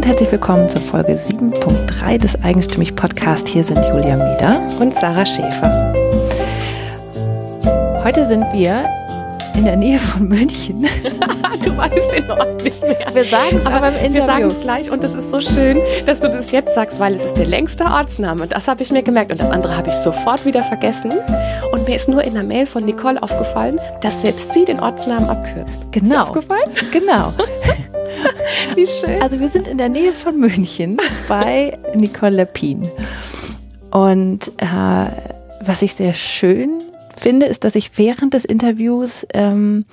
und herzlich willkommen zur Folge 7.3 des Eigenstimmig Podcast. Hier sind Julia Meder und Sarah Schäfer. Heute sind wir in der Nähe von München. du weißt den Ort nicht mehr. Wir sagen es aber, im Wir sagen es gleich und es ist so schön, dass du das jetzt sagst, weil es ist der längste Ortsname. Und das habe ich mir gemerkt und das andere habe ich sofort wieder vergessen. Und mir ist nur in der Mail von Nicole aufgefallen, dass selbst sie den Ortsnamen abkürzt. Genau. Ist aufgefallen? Genau. Wie schön. Also wir sind in der Nähe von München bei Nicole Lepin. Und äh, was ich sehr schön finde, ist, dass ich während des Interviews ähm,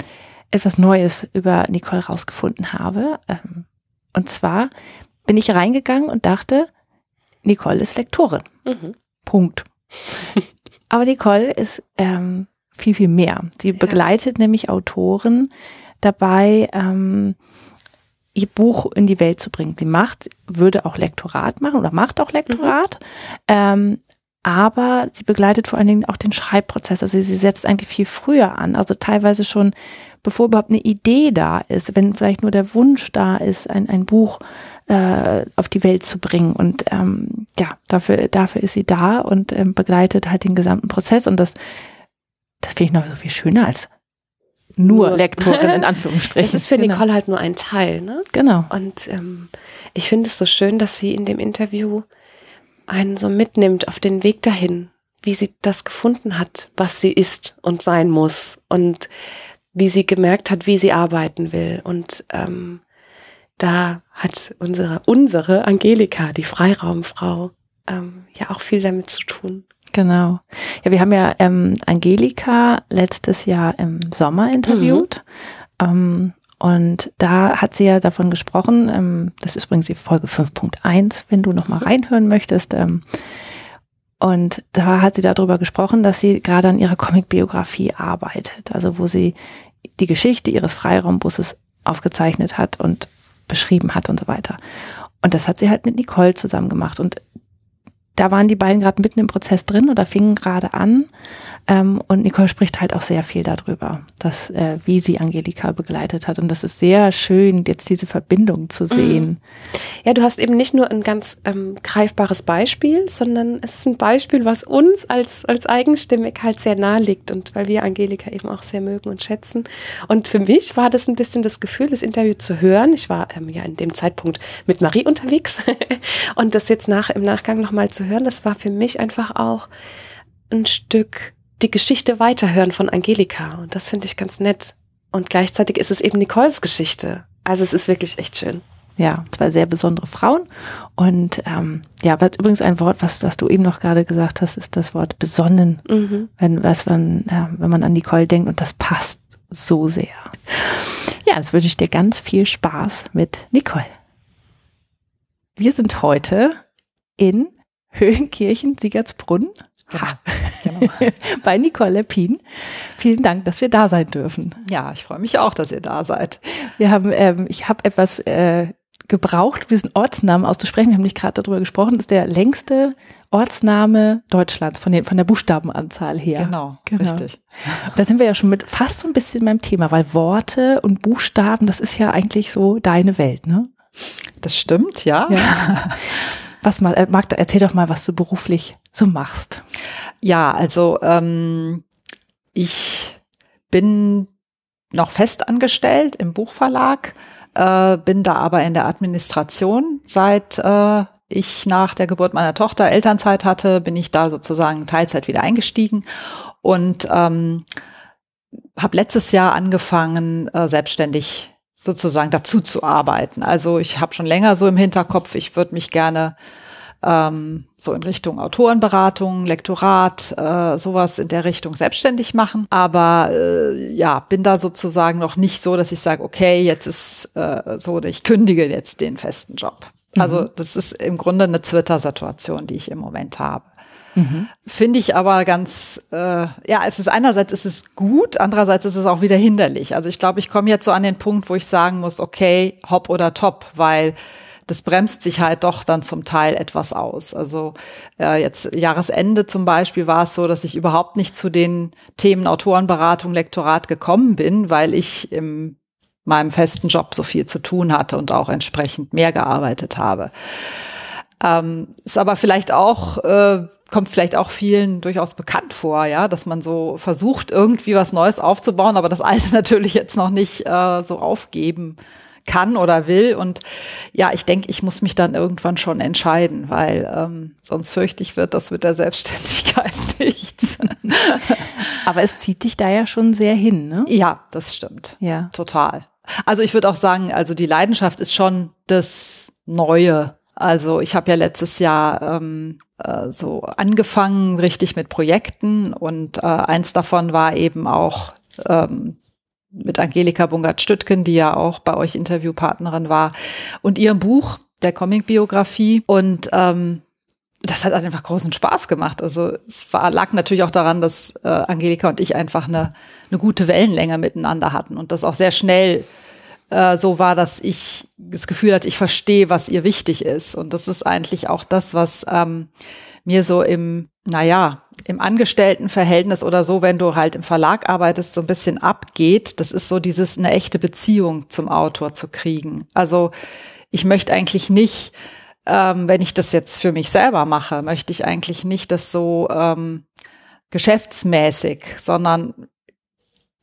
etwas Neues über Nicole rausgefunden habe. Ähm, und zwar bin ich reingegangen und dachte, Nicole ist Lektorin. Mhm. Punkt. Aber Nicole ist ähm, viel, viel mehr. Sie ja. begleitet nämlich Autoren dabei, ähm, ihr Buch in die Welt zu bringen. Sie macht, würde auch Lektorat machen oder macht auch Lektorat, mhm. ähm, aber sie begleitet vor allen Dingen auch den Schreibprozess. Also sie setzt eigentlich viel früher an, also teilweise schon, bevor überhaupt eine Idee da ist, wenn vielleicht nur der Wunsch da ist, ein, ein Buch äh, auf die Welt zu bringen. Und ähm, ja, dafür, dafür ist sie da und ähm, begleitet halt den gesamten Prozess. Und das, das finde ich noch so viel schöner als nur, nur. Lektorin in Anführungsstrichen. Es ist für genau. Nicole halt nur ein Teil, ne? Genau. Und ähm, ich finde es so schön, dass sie in dem Interview einen so mitnimmt auf den Weg dahin, wie sie das gefunden hat, was sie ist und sein muss und wie sie gemerkt hat, wie sie arbeiten will. Und ähm, da hat unsere, unsere Angelika, die Freiraumfrau, ähm, ja auch viel damit zu tun. Genau. Ja, wir haben ja ähm, Angelika letztes Jahr im Sommer interviewt. Mhm. Ähm, und da hat sie ja davon gesprochen, ähm, das ist übrigens die Folge 5.1, wenn du nochmal reinhören möchtest. Ähm, und da hat sie darüber gesprochen, dass sie gerade an ihrer Comic-Biografie arbeitet, also wo sie die Geschichte ihres Freiraumbusses aufgezeichnet hat und beschrieben hat und so weiter. Und das hat sie halt mit Nicole zusammen gemacht. Und da waren die beiden gerade mitten im Prozess drin oder fingen gerade an. Ähm, und Nicole spricht halt auch sehr viel darüber, dass, äh, wie sie Angelika begleitet hat. Und das ist sehr schön, jetzt diese Verbindung zu mhm. sehen. Ja, du hast eben nicht nur ein ganz ähm, greifbares Beispiel, sondern es ist ein Beispiel, was uns als, als eigenstimmig halt sehr nahe liegt und weil wir Angelika eben auch sehr mögen und schätzen. Und für mich war das ein bisschen das Gefühl, das Interview zu hören. Ich war ähm, ja in dem Zeitpunkt mit Marie unterwegs und das jetzt nach, im Nachgang nochmal zu hören, das war für mich einfach auch ein Stück die Geschichte weiterhören von Angelika. Und das finde ich ganz nett. Und gleichzeitig ist es eben Nicoles Geschichte. Also es ist wirklich echt schön. Ja, zwei sehr besondere Frauen. Und ähm, ja, was übrigens ein Wort, was, was du eben noch gerade gesagt hast, ist das Wort besonnen. Mhm. Wenn, was man, ja, wenn man an Nicole denkt und das passt so sehr. Ja, jetzt wünsche ich dir ganz viel Spaß mit Nicole. Wir sind heute in Höhenkirchen, Siegertsbrunn Ha. Genau. Bei Nicole Lepin. Vielen Dank, dass wir da sein dürfen. Ja, ich freue mich auch, dass ihr da seid. Wir haben, ähm, ich habe etwas äh, gebraucht, diesen Ortsnamen auszusprechen. Wir haben nicht gerade darüber gesprochen. Das ist der längste Ortsname Deutschlands von, den, von der Buchstabenanzahl her. Genau, genau, richtig. Da sind wir ja schon mit fast so ein bisschen beim Thema, weil Worte und Buchstaben, das ist ja eigentlich so deine Welt, ne? Das stimmt, ja. ja. Was mal, äh, Magda, erzähl doch mal, was du beruflich so machst. Ja, also ähm, ich bin noch fest angestellt im Buchverlag, äh, bin da aber in der Administration. Seit äh, ich nach der Geburt meiner Tochter Elternzeit hatte, bin ich da sozusagen Teilzeit wieder eingestiegen und ähm, habe letztes Jahr angefangen, äh, selbstständig sozusagen dazu zu arbeiten. Also ich habe schon länger so im Hinterkopf, ich würde mich gerne ähm, so in Richtung Autorenberatung, Lektorat, äh, sowas in der Richtung selbstständig machen. Aber äh, ja, bin da sozusagen noch nicht so, dass ich sage, okay, jetzt ist äh, so, ich kündige jetzt den festen Job. Also mhm. das ist im Grunde eine Twitter-Situation, die ich im Moment habe. Mhm. Finde ich aber ganz, äh, ja, es ist einerseits ist es gut, andererseits ist es auch wieder hinderlich. Also ich glaube, ich komme jetzt so an den Punkt, wo ich sagen muss, okay, hopp oder top, weil das bremst sich halt doch dann zum Teil etwas aus. Also äh, jetzt Jahresende zum Beispiel war es so, dass ich überhaupt nicht zu den Themen Autorenberatung, Lektorat gekommen bin, weil ich im meinem festen Job so viel zu tun hatte und auch entsprechend mehr gearbeitet habe. Ähm, ist aber vielleicht auch, äh, kommt vielleicht auch vielen durchaus bekannt vor, ja, dass man so versucht, irgendwie was Neues aufzubauen, aber das Alte natürlich jetzt noch nicht äh, so aufgeben kann oder will. Und ja, ich denke, ich muss mich dann irgendwann schon entscheiden, weil ähm, sonst fürchte ich, wird das mit der Selbstständigkeit nichts. aber es zieht dich da ja schon sehr hin, ne? Ja, das stimmt. Ja. Total. Also ich würde auch sagen, also die Leidenschaft ist schon das Neue also ich habe ja letztes Jahr ähm, äh, so angefangen richtig mit Projekten und äh, eins davon war eben auch ähm, mit Angelika Bungert-Stüttgen, die ja auch bei euch Interviewpartnerin war, und ihrem Buch der Comic-Biografie. Und ähm, das hat einfach großen Spaß gemacht. Also es war, lag natürlich auch daran, dass äh, Angelika und ich einfach eine, eine gute Wellenlänge miteinander hatten und das auch sehr schnell äh, so war, dass ich das Gefühl hatte, ich verstehe, was ihr wichtig ist. Und das ist eigentlich auch das, was ähm, mir so im, naja, im Angestelltenverhältnis oder so, wenn du halt im Verlag arbeitest, so ein bisschen abgeht. Das ist so dieses, eine echte Beziehung zum Autor zu kriegen. Also ich möchte eigentlich nicht, ähm, wenn ich das jetzt für mich selber mache, möchte ich eigentlich nicht das so ähm, geschäftsmäßig, sondern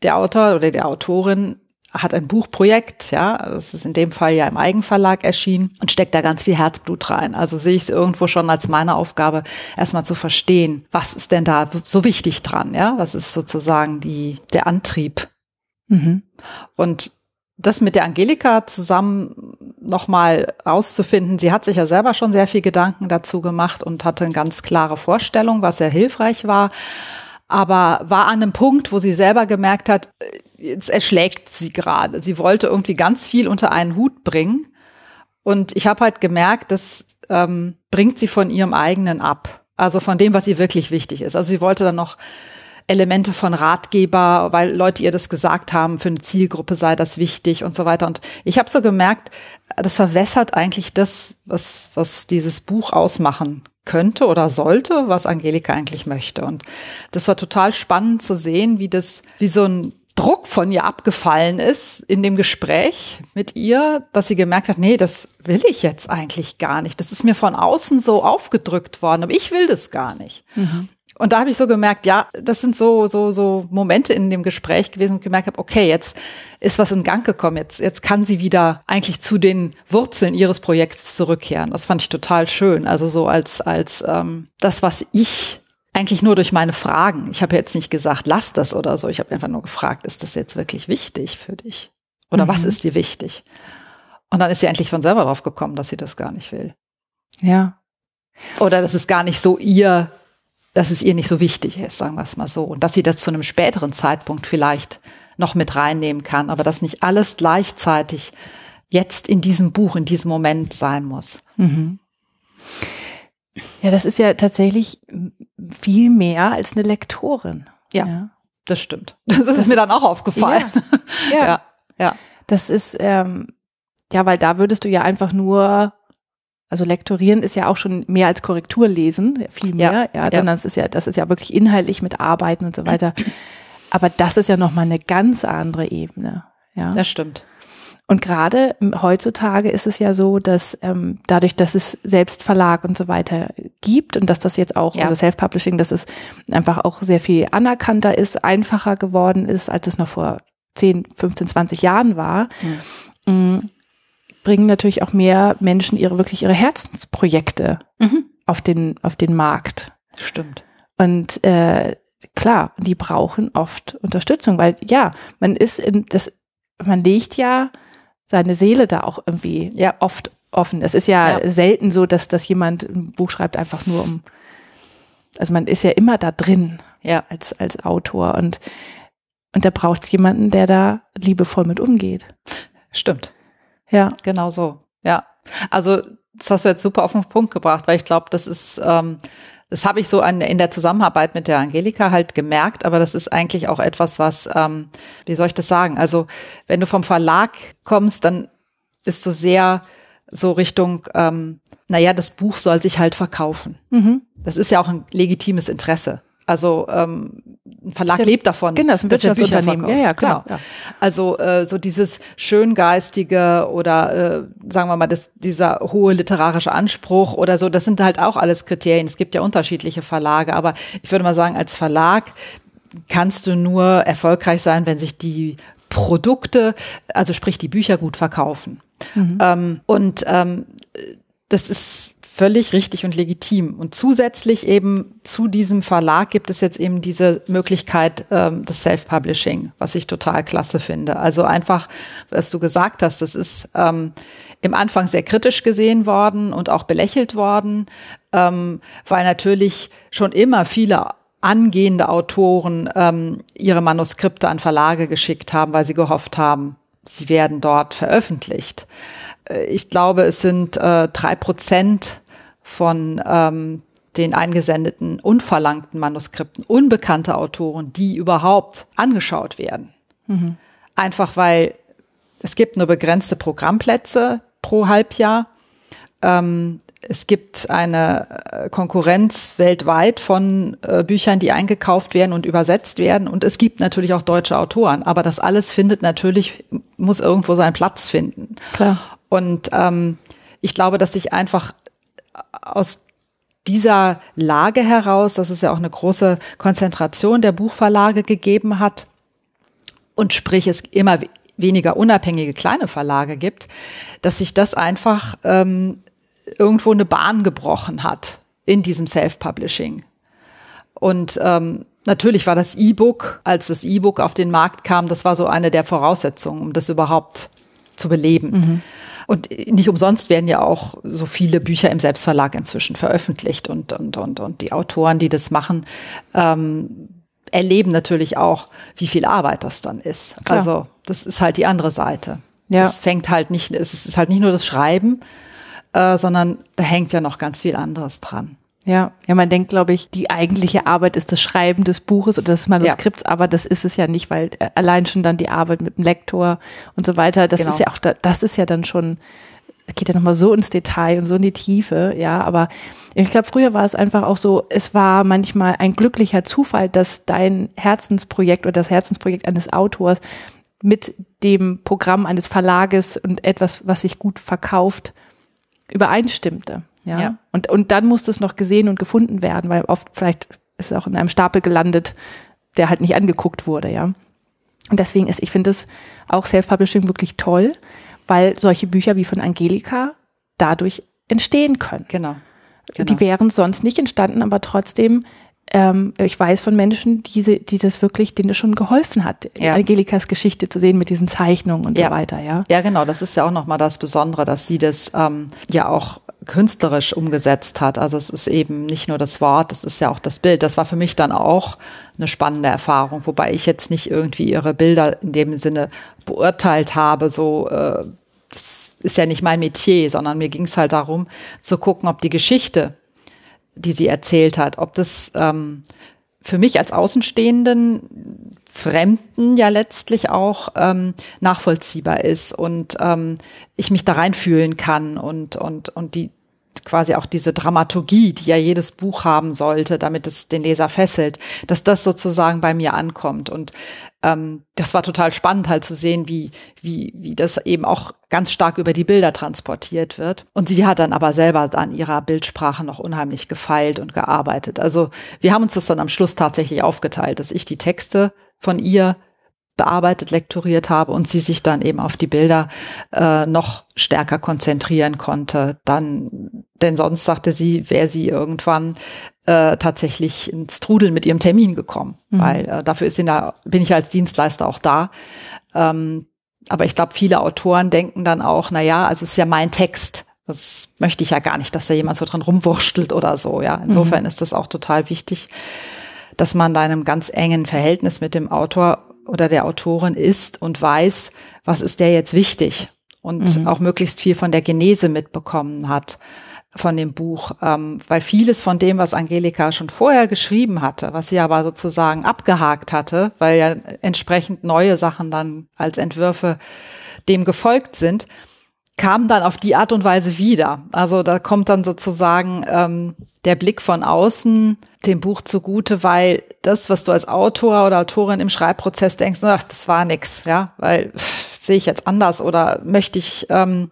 der Autor oder der Autorin hat ein Buchprojekt, ja, das ist in dem Fall ja im Eigenverlag erschienen und steckt da ganz viel Herzblut rein. Also sehe ich es irgendwo schon als meine Aufgabe, erstmal zu verstehen, was ist denn da so wichtig dran, ja, was ist sozusagen die, der Antrieb. Mhm. Und das mit der Angelika zusammen nochmal auszufinden, sie hat sich ja selber schon sehr viel Gedanken dazu gemacht und hatte eine ganz klare Vorstellung, was sehr hilfreich war aber war an einem Punkt, wo sie selber gemerkt hat, jetzt erschlägt sie gerade. Sie wollte irgendwie ganz viel unter einen Hut bringen. Und ich habe halt gemerkt, das ähm, bringt sie von ihrem eigenen ab. Also von dem, was ihr wirklich wichtig ist. Also sie wollte dann noch Elemente von Ratgeber, weil Leute ihr das gesagt haben, für eine Zielgruppe sei das wichtig und so weiter. Und ich habe so gemerkt, das verwässert eigentlich das, was, was dieses Buch ausmachen könnte oder sollte, was Angelika eigentlich möchte. Und das war total spannend zu sehen, wie das, wie so ein Druck von ihr abgefallen ist in dem Gespräch mit ihr, dass sie gemerkt hat, nee, das will ich jetzt eigentlich gar nicht. Das ist mir von außen so aufgedrückt worden, aber ich will das gar nicht. Mhm. Und da habe ich so gemerkt, ja, das sind so so so Momente in dem Gespräch gewesen, wo ich gemerkt habe, okay, jetzt ist was in Gang gekommen, jetzt jetzt kann sie wieder eigentlich zu den Wurzeln ihres Projekts zurückkehren. Das fand ich total schön. Also so als als ähm, das, was ich eigentlich nur durch meine Fragen. Ich habe jetzt nicht gesagt, lass das oder so. Ich habe einfach nur gefragt, ist das jetzt wirklich wichtig für dich? Oder mhm. was ist dir wichtig? Und dann ist sie endlich von selber drauf gekommen, dass sie das gar nicht will. Ja. Oder dass es gar nicht so ihr, dass es ihr nicht so wichtig ist, sagen wir es mal so. Und dass sie das zu einem späteren Zeitpunkt vielleicht noch mit reinnehmen kann, aber dass nicht alles gleichzeitig jetzt in diesem Buch, in diesem Moment sein muss. Mhm. Ja, das ist ja tatsächlich viel mehr als eine Lektorin. Ja, ja. das stimmt. Das, das ist mir dann auch aufgefallen. Ja, ja. ja. ja. Das ist, ähm, ja, weil da würdest du ja einfach nur, also lektorieren ist ja auch schon mehr als Korrektur lesen, viel mehr, ja, ja, sondern das ist ja, das ist ja wirklich inhaltlich mit Arbeiten und so weiter. Aber das ist ja nochmal eine ganz andere Ebene. Ja, das stimmt. Und gerade heutzutage ist es ja so, dass ähm, dadurch, dass es selbst Verlag und so weiter gibt und dass das jetzt auch, ja. also Self-Publishing, dass es einfach auch sehr viel anerkannter ist, einfacher geworden ist, als es noch vor 10, 15, 20 Jahren war, mhm. bringen natürlich auch mehr Menschen ihre wirklich ihre Herzensprojekte mhm. auf den auf den Markt. Stimmt. Und äh, klar, die brauchen oft Unterstützung, weil ja, man ist in das, man legt ja seine Seele da auch irgendwie ja oft offen. Es ist ja, ja, selten so, dass, dass jemand ein Buch schreibt einfach nur um, also man ist ja immer da drin ja. als, als Autor und, und da braucht es jemanden, der da liebevoll mit umgeht. Stimmt. Ja. Genau so. Ja. Also, das hast du jetzt super auf den Punkt gebracht, weil ich glaube, das ist, ähm, das habe ich so an, in der Zusammenarbeit mit der Angelika halt gemerkt, aber das ist eigentlich auch etwas, was, ähm, wie soll ich das sagen? Also wenn du vom Verlag kommst, dann bist du sehr so Richtung, ähm, naja, das Buch soll sich halt verkaufen. Mhm. Das ist ja auch ein legitimes Interesse. Also ähm, ein Verlag Stimmt. lebt davon. Genau, das ist ein Wirtschaftsunternehmen. Ja, ja, klar. Genau. Ja. Also äh, so dieses schöngeistige oder äh, sagen wir mal das, dieser hohe literarische Anspruch oder so, das sind halt auch alles Kriterien. Es gibt ja unterschiedliche Verlage, aber ich würde mal sagen, als Verlag kannst du nur erfolgreich sein, wenn sich die Produkte, also sprich die Bücher gut verkaufen. Mhm. Ähm, und ähm, das ist völlig richtig und legitim. Und zusätzlich eben zu diesem Verlag gibt es jetzt eben diese Möglichkeit ähm, des Self-Publishing, was ich total klasse finde. Also einfach, was du gesagt hast, das ist ähm, im Anfang sehr kritisch gesehen worden und auch belächelt worden, ähm, weil natürlich schon immer viele angehende Autoren ähm, ihre Manuskripte an Verlage geschickt haben, weil sie gehofft haben, sie werden dort veröffentlicht. Äh, ich glaube, es sind äh, drei Prozent von ähm, den eingesendeten unverlangten Manuskripten unbekannte Autoren, die überhaupt angeschaut werden. Mhm. Einfach weil es gibt nur begrenzte Programmplätze pro Halbjahr. Ähm, es gibt eine äh, Konkurrenz weltweit von äh, Büchern, die eingekauft werden und übersetzt werden. Und es gibt natürlich auch deutsche Autoren. Aber das alles findet natürlich, muss irgendwo seinen Platz finden. Klar. Und ähm, ich glaube, dass sich einfach aus dieser Lage heraus, dass es ja auch eine große Konzentration der Buchverlage gegeben hat und sprich es immer weniger unabhängige kleine Verlage gibt, dass sich das einfach ähm, irgendwo eine Bahn gebrochen hat in diesem Self-Publishing. Und ähm, natürlich war das E-Book, als das E-Book auf den Markt kam, das war so eine der Voraussetzungen, um das überhaupt zu beleben. Mhm. Und nicht umsonst werden ja auch so viele Bücher im Selbstverlag inzwischen veröffentlicht und, und, und, und die Autoren, die das machen, ähm, erleben natürlich auch, wie viel Arbeit das dann ist. Klar. Also das ist halt die andere Seite. Ja. Es fängt halt nicht, es ist halt nicht nur das Schreiben, äh, sondern da hängt ja noch ganz viel anderes dran. Ja, ja, man denkt, glaube ich, die eigentliche Arbeit ist das Schreiben des Buches oder des Manuskripts, ja. aber das ist es ja nicht, weil äh, allein schon dann die Arbeit mit dem Lektor und so weiter, das genau. ist ja auch, das ist ja dann schon, geht ja nochmal so ins Detail und so in die Tiefe, ja, aber ich glaube, früher war es einfach auch so, es war manchmal ein glücklicher Zufall, dass dein Herzensprojekt oder das Herzensprojekt eines Autors mit dem Programm eines Verlages und etwas, was sich gut verkauft, übereinstimmte. Ja? ja. Und, und dann muss das noch gesehen und gefunden werden, weil oft vielleicht ist es auch in einem Stapel gelandet, der halt nicht angeguckt wurde, ja. Und deswegen ist, ich finde es auch Self-Publishing wirklich toll, weil solche Bücher wie von Angelika dadurch entstehen können. Genau. genau. Die wären sonst nicht entstanden, aber trotzdem ähm, ich weiß von Menschen, die, die das wirklich, denen das schon geholfen hat, ja. Angelikas Geschichte zu sehen mit diesen Zeichnungen und ja. so weiter, ja. Ja, genau. Das ist ja auch nochmal das Besondere, dass sie das ähm, ja auch künstlerisch umgesetzt hat. Also es ist eben nicht nur das Wort, es ist ja auch das Bild. Das war für mich dann auch eine spannende Erfahrung, wobei ich jetzt nicht irgendwie ihre Bilder in dem Sinne beurteilt habe, so äh, das ist ja nicht mein Metier, sondern mir ging es halt darum zu gucken, ob die Geschichte die sie erzählt hat, ob das ähm, für mich als Außenstehenden Fremden ja letztlich auch ähm, nachvollziehbar ist und ähm, ich mich da reinfühlen kann und und und die quasi auch diese Dramaturgie, die ja jedes Buch haben sollte, damit es den Leser fesselt, dass das sozusagen bei mir ankommt. Und ähm, das war total spannend halt zu sehen, wie, wie, wie das eben auch ganz stark über die Bilder transportiert wird. Und sie hat dann aber selber an ihrer Bildsprache noch unheimlich gefeilt und gearbeitet. Also wir haben uns das dann am Schluss tatsächlich aufgeteilt, dass ich die Texte von ihr bearbeitet, lektoriert habe und sie sich dann eben auf die Bilder äh, noch stärker konzentrieren konnte. Dann, denn sonst sagte sie, wäre sie irgendwann äh, tatsächlich ins Trudeln mit ihrem Termin gekommen, mhm. weil äh, dafür ist sie da, bin ich als Dienstleister auch da. Ähm, aber ich glaube, viele Autoren denken dann auch, na ja, also es ist ja mein Text. Das möchte ich ja gar nicht, dass da jemand so dran rumwurschtelt oder so. Ja, insofern mhm. ist das auch total wichtig, dass man da in einem ganz engen Verhältnis mit dem Autor oder der Autorin ist und weiß, was ist der jetzt wichtig und mhm. auch möglichst viel von der Genese mitbekommen hat von dem Buch, ähm, weil vieles von dem, was Angelika schon vorher geschrieben hatte, was sie aber sozusagen abgehakt hatte, weil ja entsprechend neue Sachen dann als Entwürfe dem gefolgt sind, kam dann auf die Art und Weise wieder. Also da kommt dann sozusagen ähm, der Blick von außen dem Buch zugute, weil das, was du als Autor oder Autorin im Schreibprozess denkst, ach, das war nix, ja, weil sehe ich jetzt anders oder möchte ich ähm,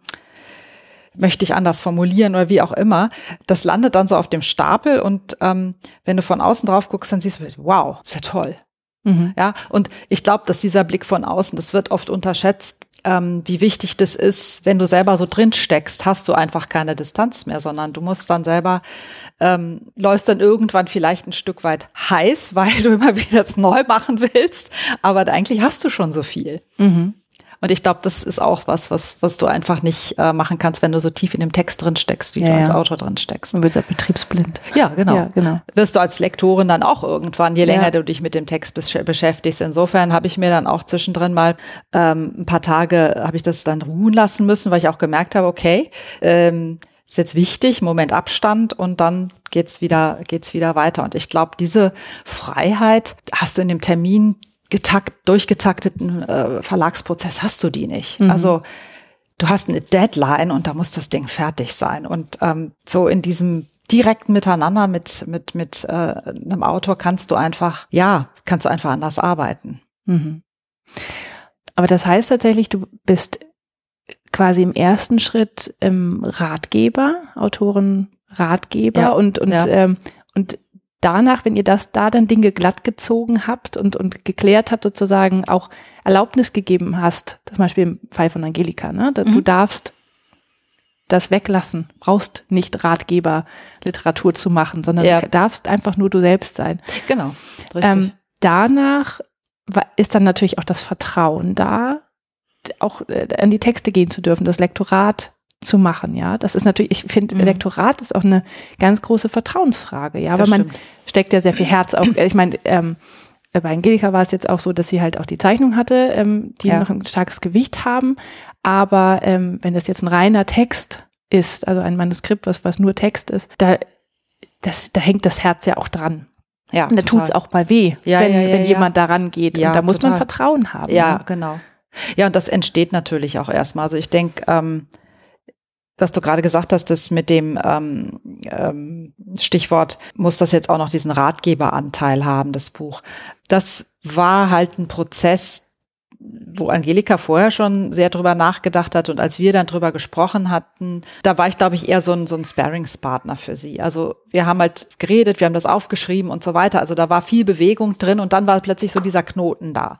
möchte ich anders formulieren oder wie auch immer. Das landet dann so auf dem Stapel und ähm, wenn du von außen drauf guckst, dann siehst du, wow, ist ja toll. Mhm. Ja, und ich glaube, dass dieser Blick von außen, das wird oft unterschätzt, ähm, wie wichtig das ist, wenn du selber so drin steckst, hast du einfach keine Distanz mehr, sondern du musst dann selber, ähm, läufst dann irgendwann vielleicht ein Stück weit heiß, weil du immer wieder das neu machen willst, aber eigentlich hast du schon so viel. Mhm. Und ich glaube, das ist auch was, was, was du einfach nicht äh, machen kannst, wenn du so tief in dem Text drin steckst, wie ja, du als. Autor drin steckst. Du wirst ja betriebsblind. Ja, genau. Ja, genau. Wirst du als Lektorin dann auch irgendwann, je länger du dich mit dem Text beschäftigst. Insofern habe ich mir dann auch zwischendrin mal ähm, ein paar Tage, habe ich das dann ruhen lassen müssen, weil ich auch gemerkt habe, okay, ähm, ist jetzt wichtig, Moment Abstand und dann geht's wieder, geht's wieder weiter. Und ich glaube, diese Freiheit hast du in dem Termin getakt, durchgetakteten äh, Verlagsprozess hast du die nicht. Mhm. Also du hast eine Deadline und da muss das Ding fertig sein. Und ähm, so in diesem direkten Miteinander mit mit mit äh, einem Autor kannst du einfach ja kannst du einfach anders arbeiten. Mhm. Aber das heißt tatsächlich, du bist quasi im ersten Schritt ähm, Ratgeber, Autoren Ratgeber ja, und und ja. ähm, und danach, wenn ihr das da dann Dinge glatt gezogen habt und, und geklärt habt, sozusagen auch Erlaubnis gegeben hast, zum Beispiel im Fall von Angelika, ne? Du mhm. darfst das weglassen, brauchst nicht Ratgeber Literatur zu machen, sondern ja. darfst einfach nur du selbst sein. Genau. Richtig. Ähm, danach ist dann natürlich auch das Vertrauen da, auch äh, an die Texte gehen zu dürfen, das Lektorat zu machen, ja. Das ist natürlich, ich finde, mhm. Elektorat ist auch eine ganz große Vertrauensfrage, ja, weil man steckt ja sehr viel Herz auf. Ich meine, ähm, bei Angelika war es jetzt auch so, dass sie halt auch die Zeichnung hatte, ähm, die ja. noch ein starkes Gewicht haben. Aber ähm, wenn das jetzt ein reiner Text ist, also ein Manuskript, was, was nur Text ist, da, das, da hängt das Herz ja auch dran. Ja, und da tut es auch mal weh, ja, wenn, ja, wenn jemand daran geht. Ja, und da muss total. man Vertrauen haben. Ja, genau. Ja, und das entsteht natürlich auch erstmal. Also ich denke, ähm, was du gerade gesagt hast, das mit dem ähm, ähm, Stichwort, muss das jetzt auch noch diesen Ratgeberanteil haben, das Buch. Das war halt ein Prozess, wo Angelika vorher schon sehr drüber nachgedacht hat und als wir dann drüber gesprochen hatten, da war ich, glaube ich, eher so ein, so ein Sparringspartner für sie. Also wir haben halt geredet, wir haben das aufgeschrieben und so weiter. Also da war viel Bewegung drin und dann war plötzlich so dieser Knoten da.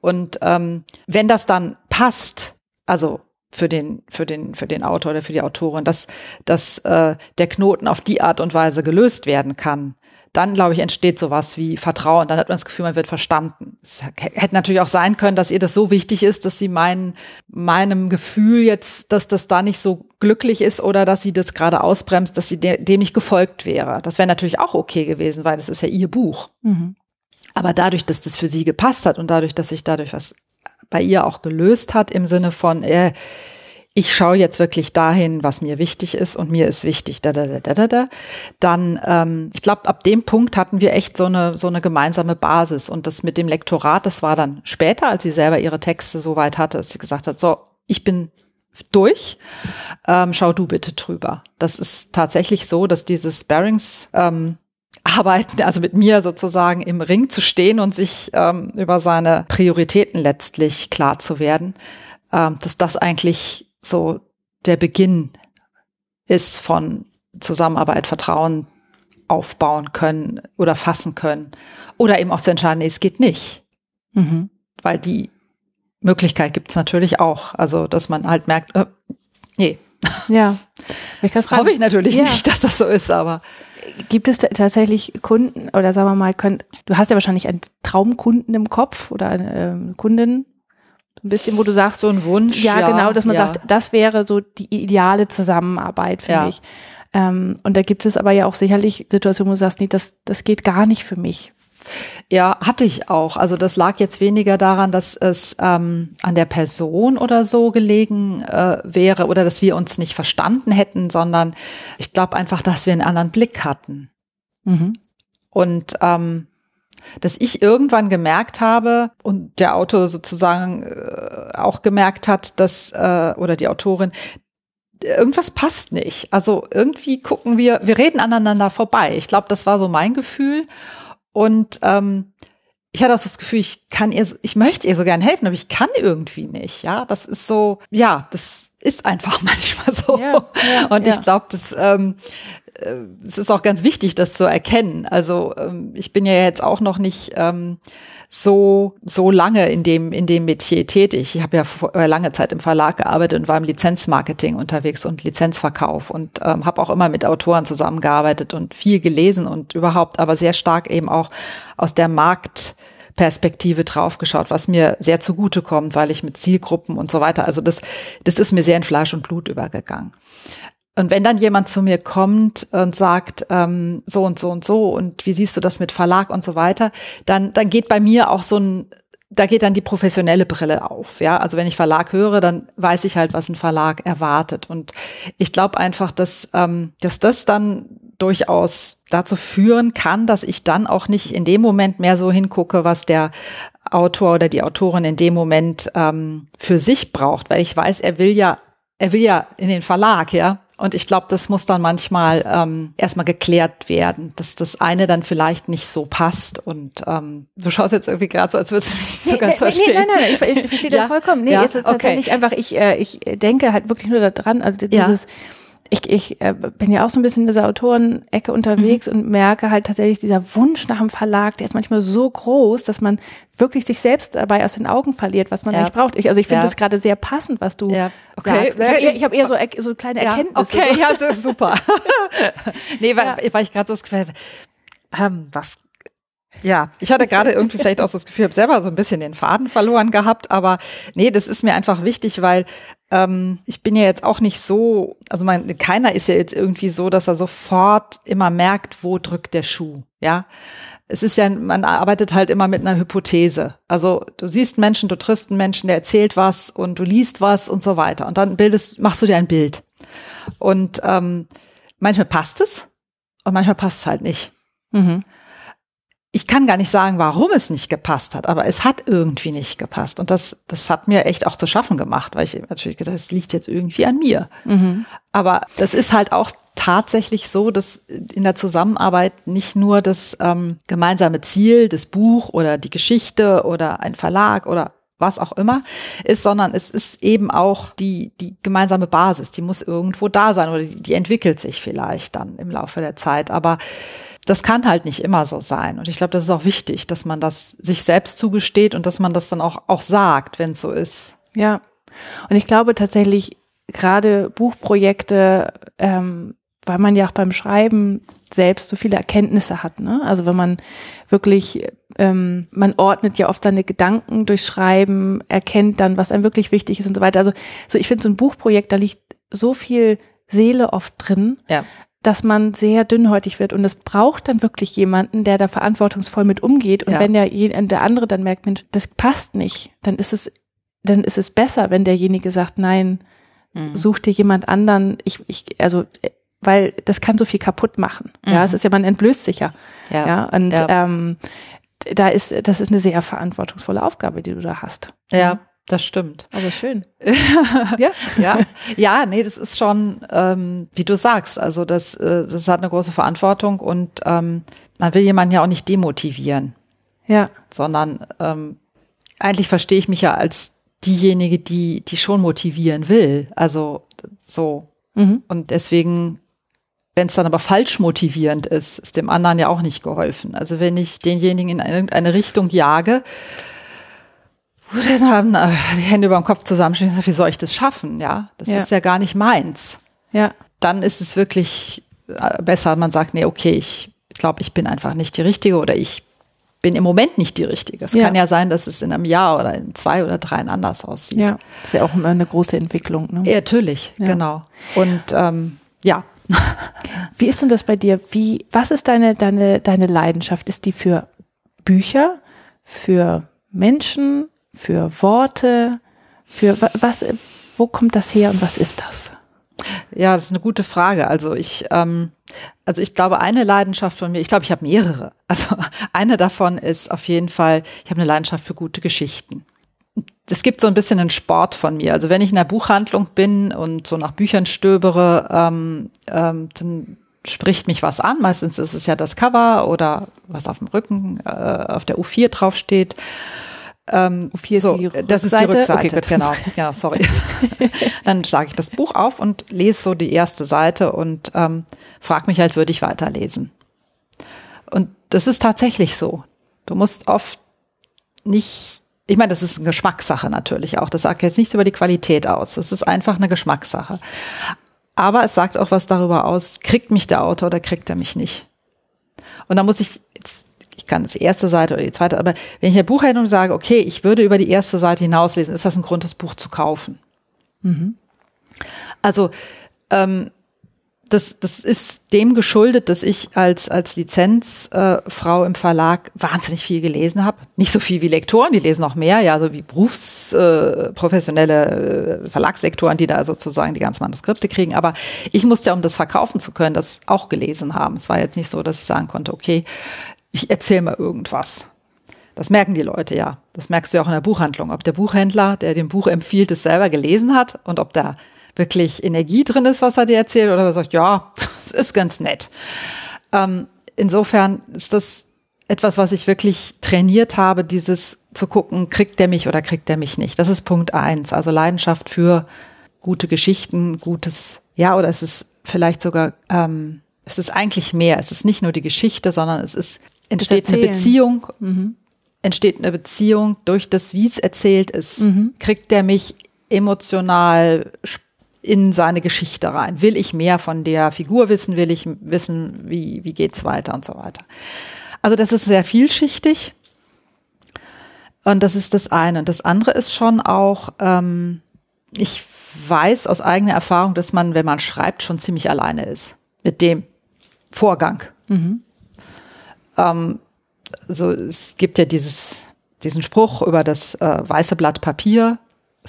Und ähm, wenn das dann passt, also für den, für den, für den Autor oder für die Autorin, dass, dass äh, der Knoten auf die Art und Weise gelöst werden kann, dann, glaube ich, entsteht sowas wie Vertrauen. Dann hat man das Gefühl, man wird verstanden. Es hätte natürlich auch sein können, dass ihr das so wichtig ist, dass sie meinen, meinem Gefühl jetzt, dass das da nicht so glücklich ist oder dass sie das gerade ausbremst, dass sie dem nicht gefolgt wäre. Das wäre natürlich auch okay gewesen, weil das ist ja ihr Buch. Mhm. Aber dadurch, dass das für sie gepasst hat und dadurch, dass sich dadurch was bei ihr auch gelöst hat im Sinne von, äh, ich schaue jetzt wirklich dahin, was mir wichtig ist und mir ist wichtig, da, da, da, da, da, da. dann, ähm, ich glaube, ab dem Punkt hatten wir echt so eine, so eine gemeinsame Basis. Und das mit dem Lektorat, das war dann später, als sie selber ihre Texte so weit hatte, dass sie gesagt hat, so, ich bin durch, ähm, schau du bitte drüber. Das ist tatsächlich so, dass dieses Sparings ähm, arbeiten, also mit mir sozusagen im Ring zu stehen und sich ähm, über seine Prioritäten letztlich klar zu werden, ähm, dass das eigentlich so der Beginn ist von Zusammenarbeit, Vertrauen aufbauen können oder fassen können oder eben auch zu entscheiden, nee, es geht nicht, mhm. weil die Möglichkeit gibt es natürlich auch, also dass man halt merkt, äh, nee. Ja, ich kann fragen, hoffe ich natürlich ja. nicht, dass das so ist, aber Gibt es tatsächlich Kunden oder sagen wir mal, könnt, du hast ja wahrscheinlich einen Traumkunden im Kopf oder eine äh, Kundin, ein bisschen, wo du sagst, so ein Wunsch. Ja, ja genau, dass man ja. sagt, das wäre so die ideale Zusammenarbeit für ja. mich. Ähm, und da gibt es aber ja auch sicherlich Situationen, wo du sagst, nee, das, das geht gar nicht für mich. Ja, hatte ich auch. Also das lag jetzt weniger daran, dass es ähm, an der Person oder so gelegen äh, wäre oder dass wir uns nicht verstanden hätten, sondern ich glaube einfach, dass wir einen anderen Blick hatten. Mhm. Und ähm, dass ich irgendwann gemerkt habe und der Autor sozusagen äh, auch gemerkt hat, dass, äh, oder die Autorin, irgendwas passt nicht. Also irgendwie gucken wir, wir reden aneinander vorbei. Ich glaube, das war so mein Gefühl. Und ähm, ich hatte auch so das Gefühl, ich kann ihr, ich möchte ihr so gern helfen, aber ich kann irgendwie nicht. Ja, das ist so, ja, das ist einfach manchmal so. Ja, ja, und ich glaube, das, ähm, äh, es ist auch ganz wichtig, das zu erkennen. Also ähm, ich bin ja jetzt auch noch nicht ähm, so so lange in dem in dem Metier tätig. Ich habe ja vor, äh, lange Zeit im Verlag gearbeitet und war im Lizenzmarketing unterwegs und Lizenzverkauf und ähm, habe auch immer mit Autoren zusammengearbeitet und viel gelesen und überhaupt, aber sehr stark eben auch aus der Marktperspektive draufgeschaut, was mir sehr zugute kommt, weil ich mit Zielgruppen und so weiter, also das, das ist mir sehr in Fleisch und Blut übergegangen. Und wenn dann jemand zu mir kommt und sagt, ähm, so und so und so und wie siehst du das mit Verlag und so weiter, dann, dann geht bei mir auch so ein, da geht dann die professionelle Brille auf. Ja, also wenn ich Verlag höre, dann weiß ich halt, was ein Verlag erwartet. Und ich glaube einfach, dass, ähm, dass das dann durchaus dazu führen kann, dass ich dann auch nicht in dem Moment mehr so hingucke, was der Autor oder die Autorin in dem Moment ähm, für sich braucht, weil ich weiß, er will ja, er will ja in den Verlag, ja. Und ich glaube, das muss dann manchmal ähm, erstmal geklärt werden, dass das eine dann vielleicht nicht so passt. Und ähm, du schaust jetzt irgendwie gerade so, als würdest du mich nicht so ganz nee, verstehen. Nee, nein, nein, ich, ich verstehe das vollkommen. Nee, ja? es ist tatsächlich okay. einfach, ich, äh, ich denke halt wirklich nur daran, also dieses ja ich, ich äh, bin ja auch so ein bisschen in dieser Autorenecke unterwegs mhm. und merke halt tatsächlich dieser Wunsch nach einem Verlag, der ist manchmal so groß, dass man wirklich sich selbst dabei aus den Augen verliert, was man ja. eigentlich braucht. Ich, also ich finde ja. das gerade sehr passend, was du ja. okay. sagst. Ich habe eher, hab eher so, so kleine Erkenntnisse. Okay, ja, das ist super. nee, weil, weil ich gerade so das Gefühl ähm, was ja, ich hatte gerade irgendwie vielleicht auch so das Gefühl, ich habe selber so ein bisschen den Faden verloren gehabt, aber nee, das ist mir einfach wichtig, weil ähm, ich bin ja jetzt auch nicht so, also mein, keiner ist ja jetzt irgendwie so, dass er sofort immer merkt, wo drückt der Schuh, ja. Es ist ja, man arbeitet halt immer mit einer Hypothese. Also du siehst Menschen, du triffst einen Menschen, der erzählt was und du liest was und so weiter. Und dann bildest, machst du dir ein Bild. Und ähm, manchmal passt es und manchmal passt es halt nicht. Mhm ich kann gar nicht sagen, warum es nicht gepasst hat, aber es hat irgendwie nicht gepasst. Und das, das hat mir echt auch zu schaffen gemacht, weil ich natürlich gedacht, es liegt jetzt irgendwie an mir. Mhm. Aber das ist halt auch tatsächlich so, dass in der Zusammenarbeit nicht nur das ähm, gemeinsame Ziel, das Buch oder die Geschichte oder ein Verlag oder was auch immer ist, sondern es ist eben auch die, die gemeinsame Basis, die muss irgendwo da sein oder die, die entwickelt sich vielleicht dann im Laufe der Zeit. Aber das kann halt nicht immer so sein. Und ich glaube, das ist auch wichtig, dass man das sich selbst zugesteht und dass man das dann auch, auch sagt, wenn es so ist. Ja. Und ich glaube tatsächlich, gerade Buchprojekte, ähm, weil man ja auch beim Schreiben selbst so viele Erkenntnisse hat. Ne? Also wenn man wirklich, ähm, man ordnet ja oft seine Gedanken durch Schreiben, erkennt dann, was einem wirklich wichtig ist und so weiter. Also so ich finde so ein Buchprojekt, da liegt so viel Seele oft drin. Ja dass man sehr dünnhäutig wird und es braucht dann wirklich jemanden, der da verantwortungsvoll mit umgeht und ja. wenn der, der andere dann merkt, Mensch, das passt nicht, dann ist es, dann ist es besser, wenn derjenige sagt, nein, mhm. such dir jemand anderen, ich, ich, also, weil das kann so viel kaputt machen. Mhm. Ja, es ist ja, man entblößt sich ja. Ja. ja und ja. Ähm, da ist, das ist eine sehr verantwortungsvolle Aufgabe, die du da hast. Ja. Das stimmt. Aber schön. ja. ja. Ja, nee, das ist schon, ähm, wie du sagst, also das, äh, das hat eine große Verantwortung und ähm, man will jemanden ja auch nicht demotivieren. Ja. Sondern ähm, eigentlich verstehe ich mich ja als diejenige, die, die schon motivieren will. Also so. Mhm. Und deswegen, wenn es dann aber falsch motivierend ist, ist dem anderen ja auch nicht geholfen. Also wenn ich denjenigen in irgendeine Richtung jage, wo dann haben äh, die Hände über dem Kopf zusammenstehen, wie soll ich das schaffen? Ja, das ja. ist ja gar nicht meins. Ja. Dann ist es wirklich äh, besser, man sagt, nee, okay, ich glaube, ich bin einfach nicht die Richtige oder ich bin im Moment nicht die Richtige. Es ja. kann ja sein, dass es in einem Jahr oder in zwei oder drei anders aussieht. Ja, das ist ja auch eine große Entwicklung. Ne? Ja, natürlich, ja. genau. Und ähm, ja. Wie ist denn das bei dir? Wie, was ist deine, deine, deine Leidenschaft? Ist die für Bücher, für Menschen, für Worte, für was, wo kommt das her und was ist das? Ja, das ist eine gute Frage. Also ich, ähm, Also ich glaube, eine Leidenschaft von mir, ich glaube, ich habe mehrere. Also eine davon ist auf jeden Fall, ich habe eine Leidenschaft für gute Geschichten. Es gibt so ein bisschen einen Sport von mir. Also wenn ich in der Buchhandlung bin und so nach Büchern stöbere, ähm, ähm, dann spricht mich was an. Meistens ist es ja das Cover oder was auf dem Rücken äh, auf der U4 draufsteht. Ähm, U4 ist so, die Rückseite. Das ist die Rückseite, okay, genau. genau, sorry. Dann schlage ich das Buch auf und lese so die erste Seite und ähm, frage mich halt, würde ich weiterlesen? Und das ist tatsächlich so. Du musst oft nicht, ich meine, das ist eine Geschmackssache natürlich auch. Das sagt jetzt nichts über die Qualität aus. Das ist einfach eine Geschmackssache. Aber es sagt auch was darüber aus, kriegt mich der Autor oder kriegt er mich nicht. Und da muss ich, jetzt, ich kann das erste Seite oder die zweite, aber wenn ich in der Buchhandlung sage, okay, ich würde über die erste Seite hinauslesen, ist das ein Grund, das Buch zu kaufen. Mhm. Also ähm, das, das ist dem geschuldet, dass ich als, als Lizenzfrau äh, im Verlag wahnsinnig viel gelesen habe. Nicht so viel wie Lektoren, die lesen noch mehr, ja, so wie berufsprofessionelle äh, äh, Verlagslektoren, die da sozusagen die ganzen Manuskripte kriegen. Aber ich musste ja, um das verkaufen zu können, das auch gelesen haben. Es war jetzt nicht so, dass ich sagen konnte, okay, ich erzähle mal irgendwas. Das merken die Leute ja. Das merkst du ja auch in der Buchhandlung. Ob der Buchhändler, der dem Buch empfiehlt, es selber gelesen hat und ob der wirklich Energie drin ist, was er dir erzählt, oder er sagt, ja, das ist ganz nett. Ähm, insofern ist das etwas, was ich wirklich trainiert habe, dieses zu gucken, kriegt der mich oder kriegt der mich nicht. Das ist Punkt eins. Also Leidenschaft für gute Geschichten, gutes, ja, oder es ist vielleicht sogar, ähm, es ist eigentlich mehr. Es ist nicht nur die Geschichte, sondern es ist, entsteht eine Beziehung, mhm. entsteht eine Beziehung durch das, wie es erzählt ist. Mhm. Kriegt der mich emotional, in seine Geschichte rein. Will ich mehr von der Figur wissen? Will ich wissen, wie, wie geht's weiter und so weiter? Also das ist sehr vielschichtig. Und das ist das eine. Und das andere ist schon auch, ähm, ich weiß aus eigener Erfahrung, dass man, wenn man schreibt, schon ziemlich alleine ist mit dem Vorgang. Mhm. Ähm, also es gibt ja dieses, diesen Spruch über das äh, weiße Blatt Papier,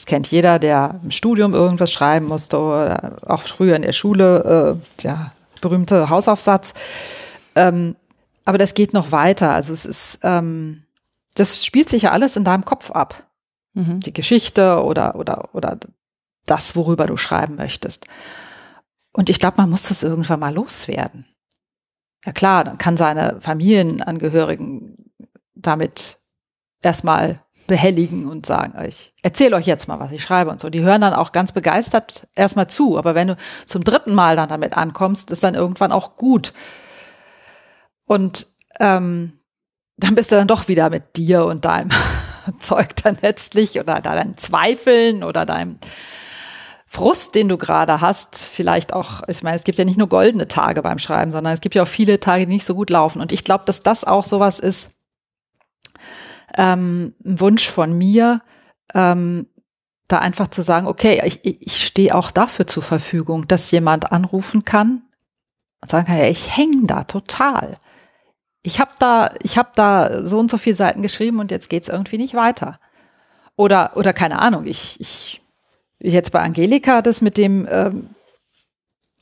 das kennt jeder, der im Studium irgendwas schreiben musste oder auch früher in der Schule, äh, ja, berühmte Hausaufsatz. Ähm, aber das geht noch weiter. Also es ist, ähm, das spielt sich ja alles in deinem Kopf ab. Mhm. Die Geschichte oder, oder, oder das, worüber du schreiben möchtest. Und ich glaube, man muss das irgendwann mal loswerden. Ja klar, dann kann seine Familienangehörigen damit erstmal behelligen und sagen, ich erzähle euch jetzt mal, was ich schreibe und so. Die hören dann auch ganz begeistert erstmal zu. Aber wenn du zum dritten Mal dann damit ankommst, ist dann irgendwann auch gut. Und ähm, dann bist du dann doch wieder mit dir und deinem Zeug dann letztlich oder deinen Zweifeln oder deinem Frust, den du gerade hast, vielleicht auch, ich meine, es gibt ja nicht nur goldene Tage beim Schreiben, sondern es gibt ja auch viele Tage, die nicht so gut laufen. Und ich glaube, dass das auch sowas ist, ähm, ein Wunsch von mir, ähm, da einfach zu sagen, okay, ich, ich stehe auch dafür zur Verfügung, dass jemand anrufen kann und sagen kann, ja, ich hänge da total. Ich habe da, ich habe da so und so viele Seiten geschrieben und jetzt geht's irgendwie nicht weiter. Oder, oder keine Ahnung, ich, ich jetzt bei Angelika das mit dem ähm,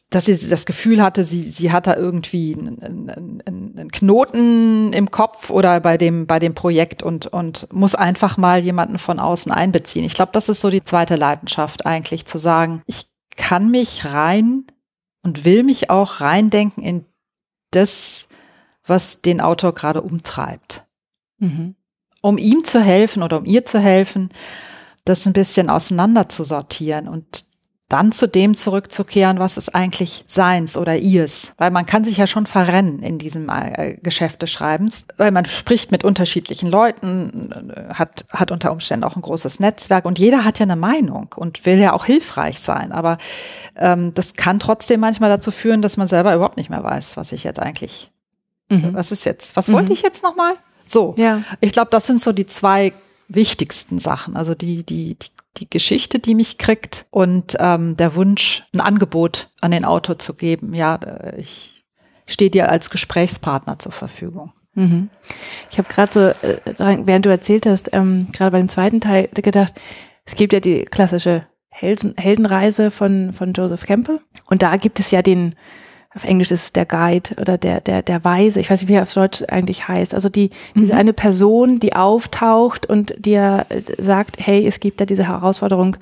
dass sie das Gefühl hatte, sie, sie hat da irgendwie einen, einen, einen Knoten im Kopf oder bei dem, bei dem Projekt und, und muss einfach mal jemanden von außen einbeziehen. Ich glaube, das ist so die zweite Leidenschaft eigentlich, zu sagen, ich kann mich rein und will mich auch reindenken in das, was den Autor gerade umtreibt. Mhm. Um ihm zu helfen oder um ihr zu helfen, das ein bisschen auseinander zu sortieren und dann zu dem zurückzukehren, was ist eigentlich seins oder ihrs. Weil man kann sich ja schon verrennen in diesem äh, Geschäft des Schreibens, weil man spricht mit unterschiedlichen Leuten, hat, hat unter Umständen auch ein großes Netzwerk und jeder hat ja eine Meinung und will ja auch hilfreich sein. Aber ähm, das kann trotzdem manchmal dazu führen, dass man selber überhaupt nicht mehr weiß, was ich jetzt eigentlich, mhm. was ist jetzt, was wollte mhm. ich jetzt nochmal? So, ja. ich glaube, das sind so die zwei wichtigsten Sachen. Also die, die, die die Geschichte, die mich kriegt und ähm, der Wunsch, ein Angebot an den Autor zu geben. Ja, äh, ich stehe dir als Gesprächspartner zur Verfügung. Mhm. Ich habe gerade so, äh, während du erzählt hast, ähm, gerade beim zweiten Teil gedacht, es gibt ja die klassische Helden, Heldenreise von, von Joseph Campbell und da gibt es ja den auf Englisch ist es der Guide oder der, der, der Weise, ich weiß nicht, wie er auf Deutsch eigentlich heißt. Also die, diese mhm. eine Person, die auftaucht und dir äh, sagt, hey, es gibt da diese Herausforderung,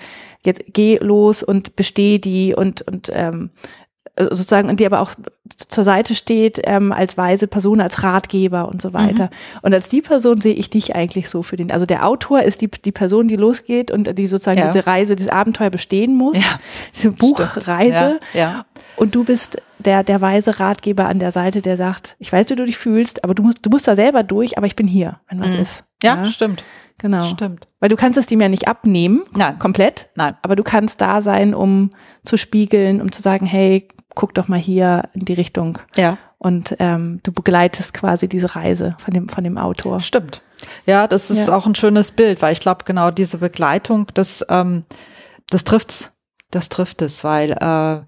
jetzt geh los und besteh die und, und ähm, äh, sozusagen, und die aber auch zur Seite steht ähm, als weise Person, als Ratgeber und so weiter. Mhm. Und als die Person sehe ich dich eigentlich so für den, also der Autor ist die, die Person, die losgeht und die sozusagen ja. diese Reise, dieses Abenteuer bestehen muss, ja. diese Buchreise. Ja. ja. Und du bist der, der weise Ratgeber an der Seite, der sagt, ich weiß, wie du dich fühlst, aber du musst, du musst da selber durch, aber ich bin hier, wenn was mhm. ist. Ja, stimmt. Genau. Stimmt. Weil du kannst es dem ja nicht abnehmen. Nein. Komplett. Nein. Aber du kannst da sein, um zu spiegeln, um zu sagen, hey, guck doch mal hier in die Richtung. Ja. Und ähm, du begleitest quasi diese Reise von dem, von dem Autor. Stimmt. Ja, das ist ja. auch ein schönes Bild, weil ich glaube, genau diese Begleitung, das, ähm, das trifft's. Das trifft es, weil äh,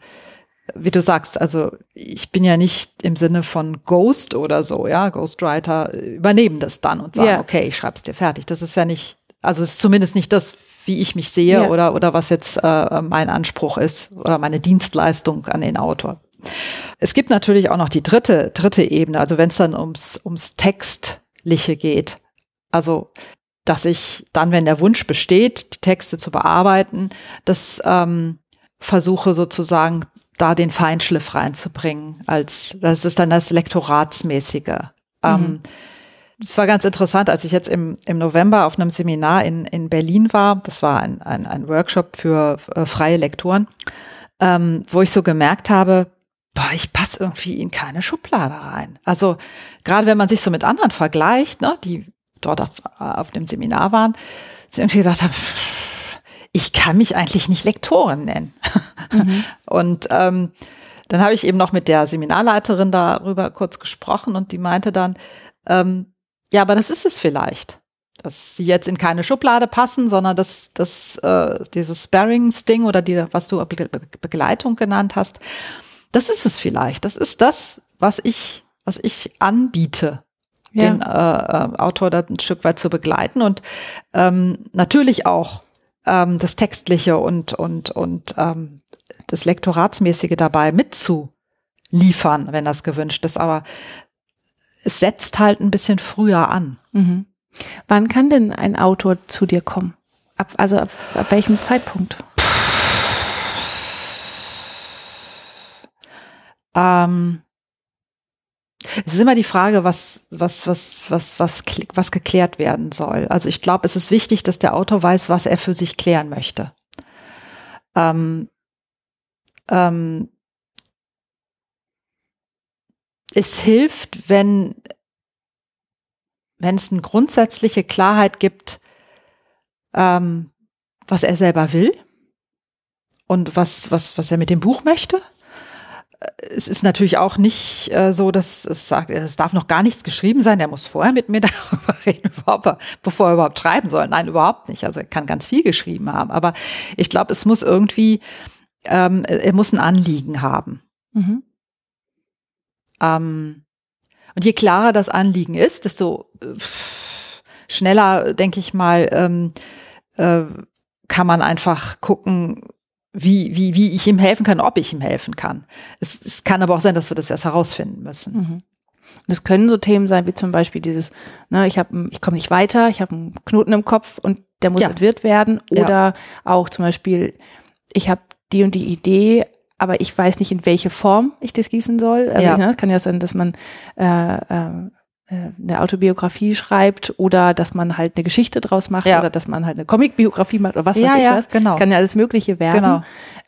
wie du sagst, also ich bin ja nicht im Sinne von Ghost oder so, ja, Ghostwriter übernehmen das dann und sagen, yeah. okay, ich schreib's dir fertig. Das ist ja nicht, also es ist zumindest nicht das, wie ich mich sehe yeah. oder, oder was jetzt äh, mein Anspruch ist oder meine Dienstleistung an den Autor. Es gibt natürlich auch noch die dritte, dritte Ebene, also wenn es dann ums, ums Textliche geht. Also dass ich dann, wenn der Wunsch besteht, die Texte zu bearbeiten, das ähm, versuche sozusagen da den Feinschliff reinzubringen, als das ist dann das Lektoratsmäßige. Ähm, mhm. Ähm, es war ganz interessant, als ich jetzt im, im November auf einem Seminar in, in Berlin war. Das war ein, ein, ein Workshop für äh, freie Lektoren, ähm, wo ich so gemerkt habe, boah, ich passe irgendwie in keine Schublade rein. Also gerade wenn man sich so mit anderen vergleicht, ne, die dort auf, auf dem Seminar waren, ich irgendwie gedacht habe, ich kann mich eigentlich nicht Lektorin nennen. Mhm. Und ähm, dann habe ich eben noch mit der Seminarleiterin darüber kurz gesprochen und die meinte dann, ähm, ja, aber das ist es vielleicht, dass sie jetzt in keine Schublade passen, sondern dass das äh, dieses Sparrings-Ding oder die, was du Be Begleitung genannt hast, das ist es vielleicht. Das ist das, was ich, was ich anbiete, den äh, äh, Autor da ein Stück weit zu begleiten und ähm, natürlich auch ähm, das Textliche und, und, und ähm, das Lektoratsmäßige dabei mitzuliefern, wenn das gewünscht ist. Aber es setzt halt ein bisschen früher an. Mhm. Wann kann denn ein Autor zu dir kommen? Ab, also ab, ab welchem Zeitpunkt? Ähm, es ist immer die Frage, was, was, was, was, was, was geklärt werden soll. Also ich glaube, es ist wichtig, dass der Autor weiß, was er für sich klären möchte. Ähm, ähm, es hilft, wenn, wenn es eine grundsätzliche Klarheit gibt, ähm, was er selber will und was, was, was er mit dem Buch möchte es ist natürlich auch nicht äh, so, dass es sagt, es darf noch gar nichts geschrieben sein. Der muss vorher mit mir darüber reden, bevor er überhaupt schreiben soll. Nein, überhaupt nicht. Also er kann ganz viel geschrieben haben. Aber ich glaube, es muss irgendwie, ähm, er muss ein Anliegen haben. Mhm. Ähm, und je klarer das Anliegen ist, desto äh, schneller, denke ich mal, ähm, äh, kann man einfach gucken, wie, wie, wie ich ihm helfen kann, ob ich ihm helfen kann. Es, es kann aber auch sein, dass wir das erst herausfinden müssen. Mhm. Das können so Themen sein, wie zum Beispiel dieses, ne, ich habe, ich komme nicht weiter, ich habe einen Knoten im Kopf und der muss ja. entwirrt werden. Oder ja. auch zum Beispiel, ich habe die und die Idee, aber ich weiß nicht, in welche Form ich das gießen soll. Also ja. ne, kann ja sein, dass man äh, äh, äh, eine Autobiografie schreibt oder dass man halt eine Geschichte draus macht ja. oder dass man halt eine Comicbiografie macht oder was ja, weiß ich ja, was. Genau. Kann ja alles Mögliche werden. Genau.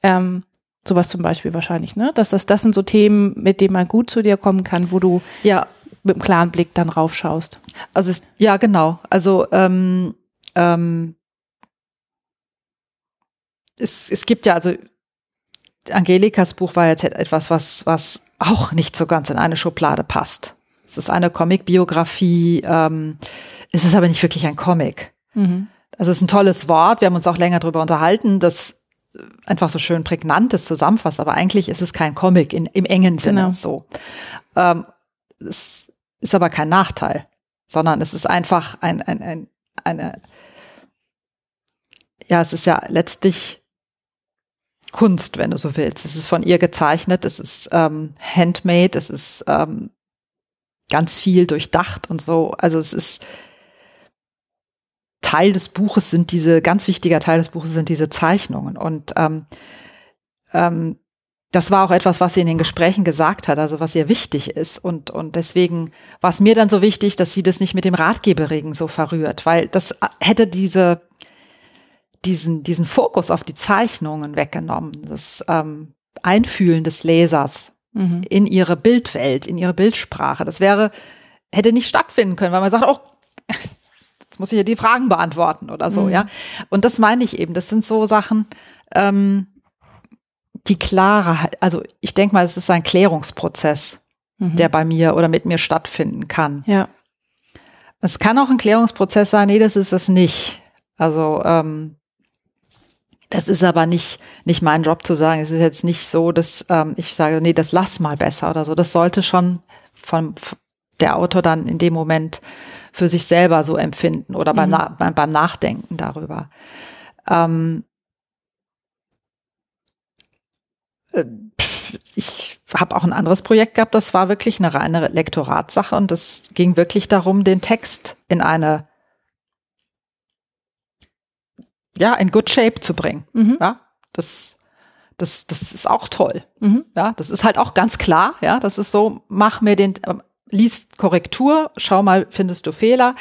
Ähm, sowas zum Beispiel wahrscheinlich, ne? Dass das, das sind so Themen, mit denen man gut zu dir kommen kann, wo du ja. mit einem klaren Blick dann raufschaust. Also es, ja, genau. Also ähm, ähm, es, es gibt ja, also Angelikas Buch war jetzt etwas, was, was auch nicht so ganz in eine Schublade passt. Es ist eine Comic-Biografie. Ähm, es ist aber nicht wirklich ein Comic. Mhm. Also es ist ein tolles Wort. Wir haben uns auch länger darüber unterhalten, das einfach so schön prägnant ist zusammenfasst. Aber eigentlich ist es kein Comic in, im engen Sinne genau. so. Ähm, es ist aber kein Nachteil, sondern es ist einfach ein, ein, ein, eine, ja, es ist ja letztlich Kunst, wenn du so willst. Es ist von ihr gezeichnet, es ist ähm, handmade, es ist ähm, ganz viel durchdacht und so. Also es ist Teil des Buches sind diese, ganz wichtiger Teil des Buches sind diese Zeichnungen. Und ähm, ähm, das war auch etwas, was sie in den Gesprächen gesagt hat, also was ihr wichtig ist. Und, und deswegen war es mir dann so wichtig, dass sie das nicht mit dem Ratgeberregen so verrührt, weil das hätte diese, diesen, diesen Fokus auf die Zeichnungen weggenommen, das ähm, Einfühlen des Lesers mhm. in ihre Bildwelt, in ihre Bildsprache. Das wäre, hätte nicht stattfinden können, weil man sagt, oh, jetzt muss ich ja die Fragen beantworten oder so, mhm. ja. Und das meine ich eben. Das sind so Sachen, ähm, die klare, also ich denke mal, es ist ein Klärungsprozess, mhm. der bei mir oder mit mir stattfinden kann. Ja. Es kann auch ein Klärungsprozess sein, nee, das ist es nicht. Also ähm, das ist aber nicht, nicht mein Job zu sagen. Es ist jetzt nicht so, dass ähm, ich sage, nee, das lass mal besser oder so. Das sollte schon von der Autor dann in dem Moment für sich selber so empfinden oder beim, mhm. beim, beim Nachdenken darüber. Ähm, äh, ich habe auch ein anderes Projekt gehabt, das war wirklich eine reine Lektoratssache und das ging wirklich darum, den Text in eine ja, in good shape zu bringen. Mhm. Ja, das, das, das ist auch toll. Mhm. Ja, das ist halt auch ganz klar. Ja, das ist so, mach mir den, äh, liest Korrektur, schau mal, findest du Fehler.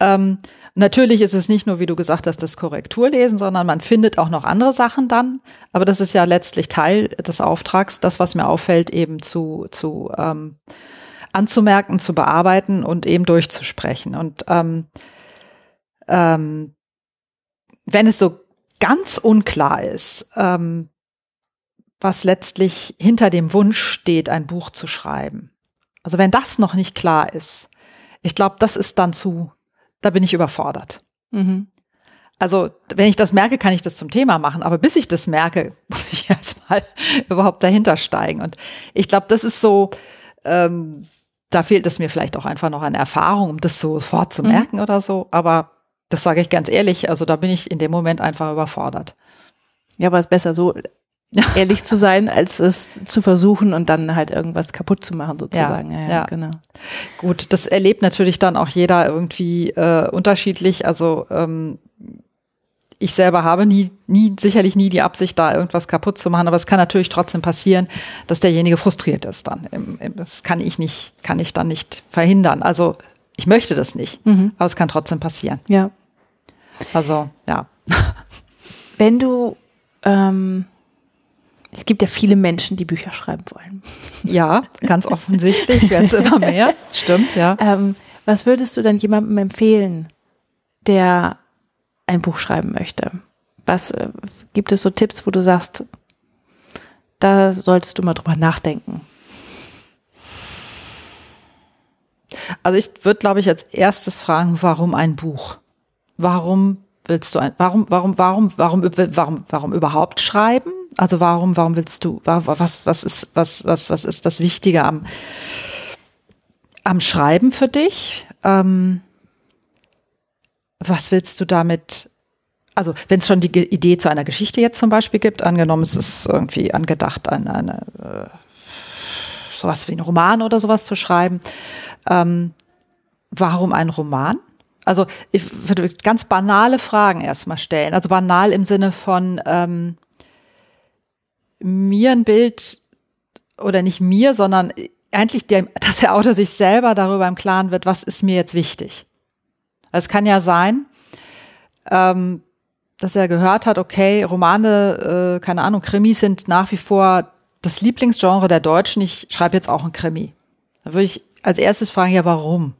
Ähm, Natürlich ist es nicht nur, wie du gesagt hast, das Korrekturlesen, sondern man findet auch noch andere Sachen dann. Aber das ist ja letztlich Teil des Auftrags, das, was mir auffällt, eben zu, zu ähm, anzumerken, zu bearbeiten und eben durchzusprechen. Und ähm, ähm, wenn es so ganz unklar ist, ähm, was letztlich hinter dem Wunsch steht, ein Buch zu schreiben. Also wenn das noch nicht klar ist, ich glaube, das ist dann zu da bin ich überfordert. Mhm. Also, wenn ich das merke, kann ich das zum Thema machen. Aber bis ich das merke, muss ich erstmal überhaupt dahinter steigen. Und ich glaube, das ist so, ähm, da fehlt es mir vielleicht auch einfach noch an Erfahrung, um das sofort zu mhm. merken mhm. oder so. Aber das sage ich ganz ehrlich, also da bin ich in dem Moment einfach überfordert. Ja, aber es ist besser so ehrlich zu sein, als es zu versuchen und dann halt irgendwas kaputt zu machen, sozusagen. Ja, ja, ja. genau. Gut, das erlebt natürlich dann auch jeder irgendwie äh, unterschiedlich. Also ähm, ich selber habe nie, nie, sicherlich nie die Absicht, da irgendwas kaputt zu machen, aber es kann natürlich trotzdem passieren, dass derjenige frustriert ist dann. Das kann ich nicht, kann ich dann nicht verhindern. Also ich möchte das nicht, mhm. aber es kann trotzdem passieren. Ja. Also, ja. Wenn du ähm es gibt ja viele Menschen, die Bücher schreiben wollen. Ja, ganz offensichtlich werden es immer mehr. Stimmt, ja. Ähm, was würdest du dann jemandem empfehlen, der ein Buch schreiben möchte? Was äh, gibt es so Tipps, wo du sagst, da solltest du mal drüber nachdenken? Also ich würde, glaube ich, als erstes fragen, warum ein Buch? Warum willst du ein, warum, warum, warum, warum, warum, warum überhaupt schreiben? Also warum, warum willst du, was, was ist, was, was, was ist das Wichtige am, am Schreiben für dich? Ähm, was willst du damit, also wenn es schon die Idee zu einer Geschichte jetzt zum Beispiel gibt, angenommen es ist irgendwie angedacht, eine, eine äh, sowas wie ein Roman oder sowas zu schreiben, ähm, warum ein Roman? Also ich würde ganz banale Fragen erstmal stellen. Also banal im Sinne von ähm, mir ein Bild oder nicht mir, sondern eigentlich, der, dass der Autor sich selber darüber im Klaren wird, was ist mir jetzt wichtig. Also es kann ja sein, ähm, dass er gehört hat, okay, Romane, äh, keine Ahnung, Krimis sind nach wie vor das Lieblingsgenre der Deutschen. Ich schreibe jetzt auch ein Krimi. Da würde ich als erstes fragen, ja, warum?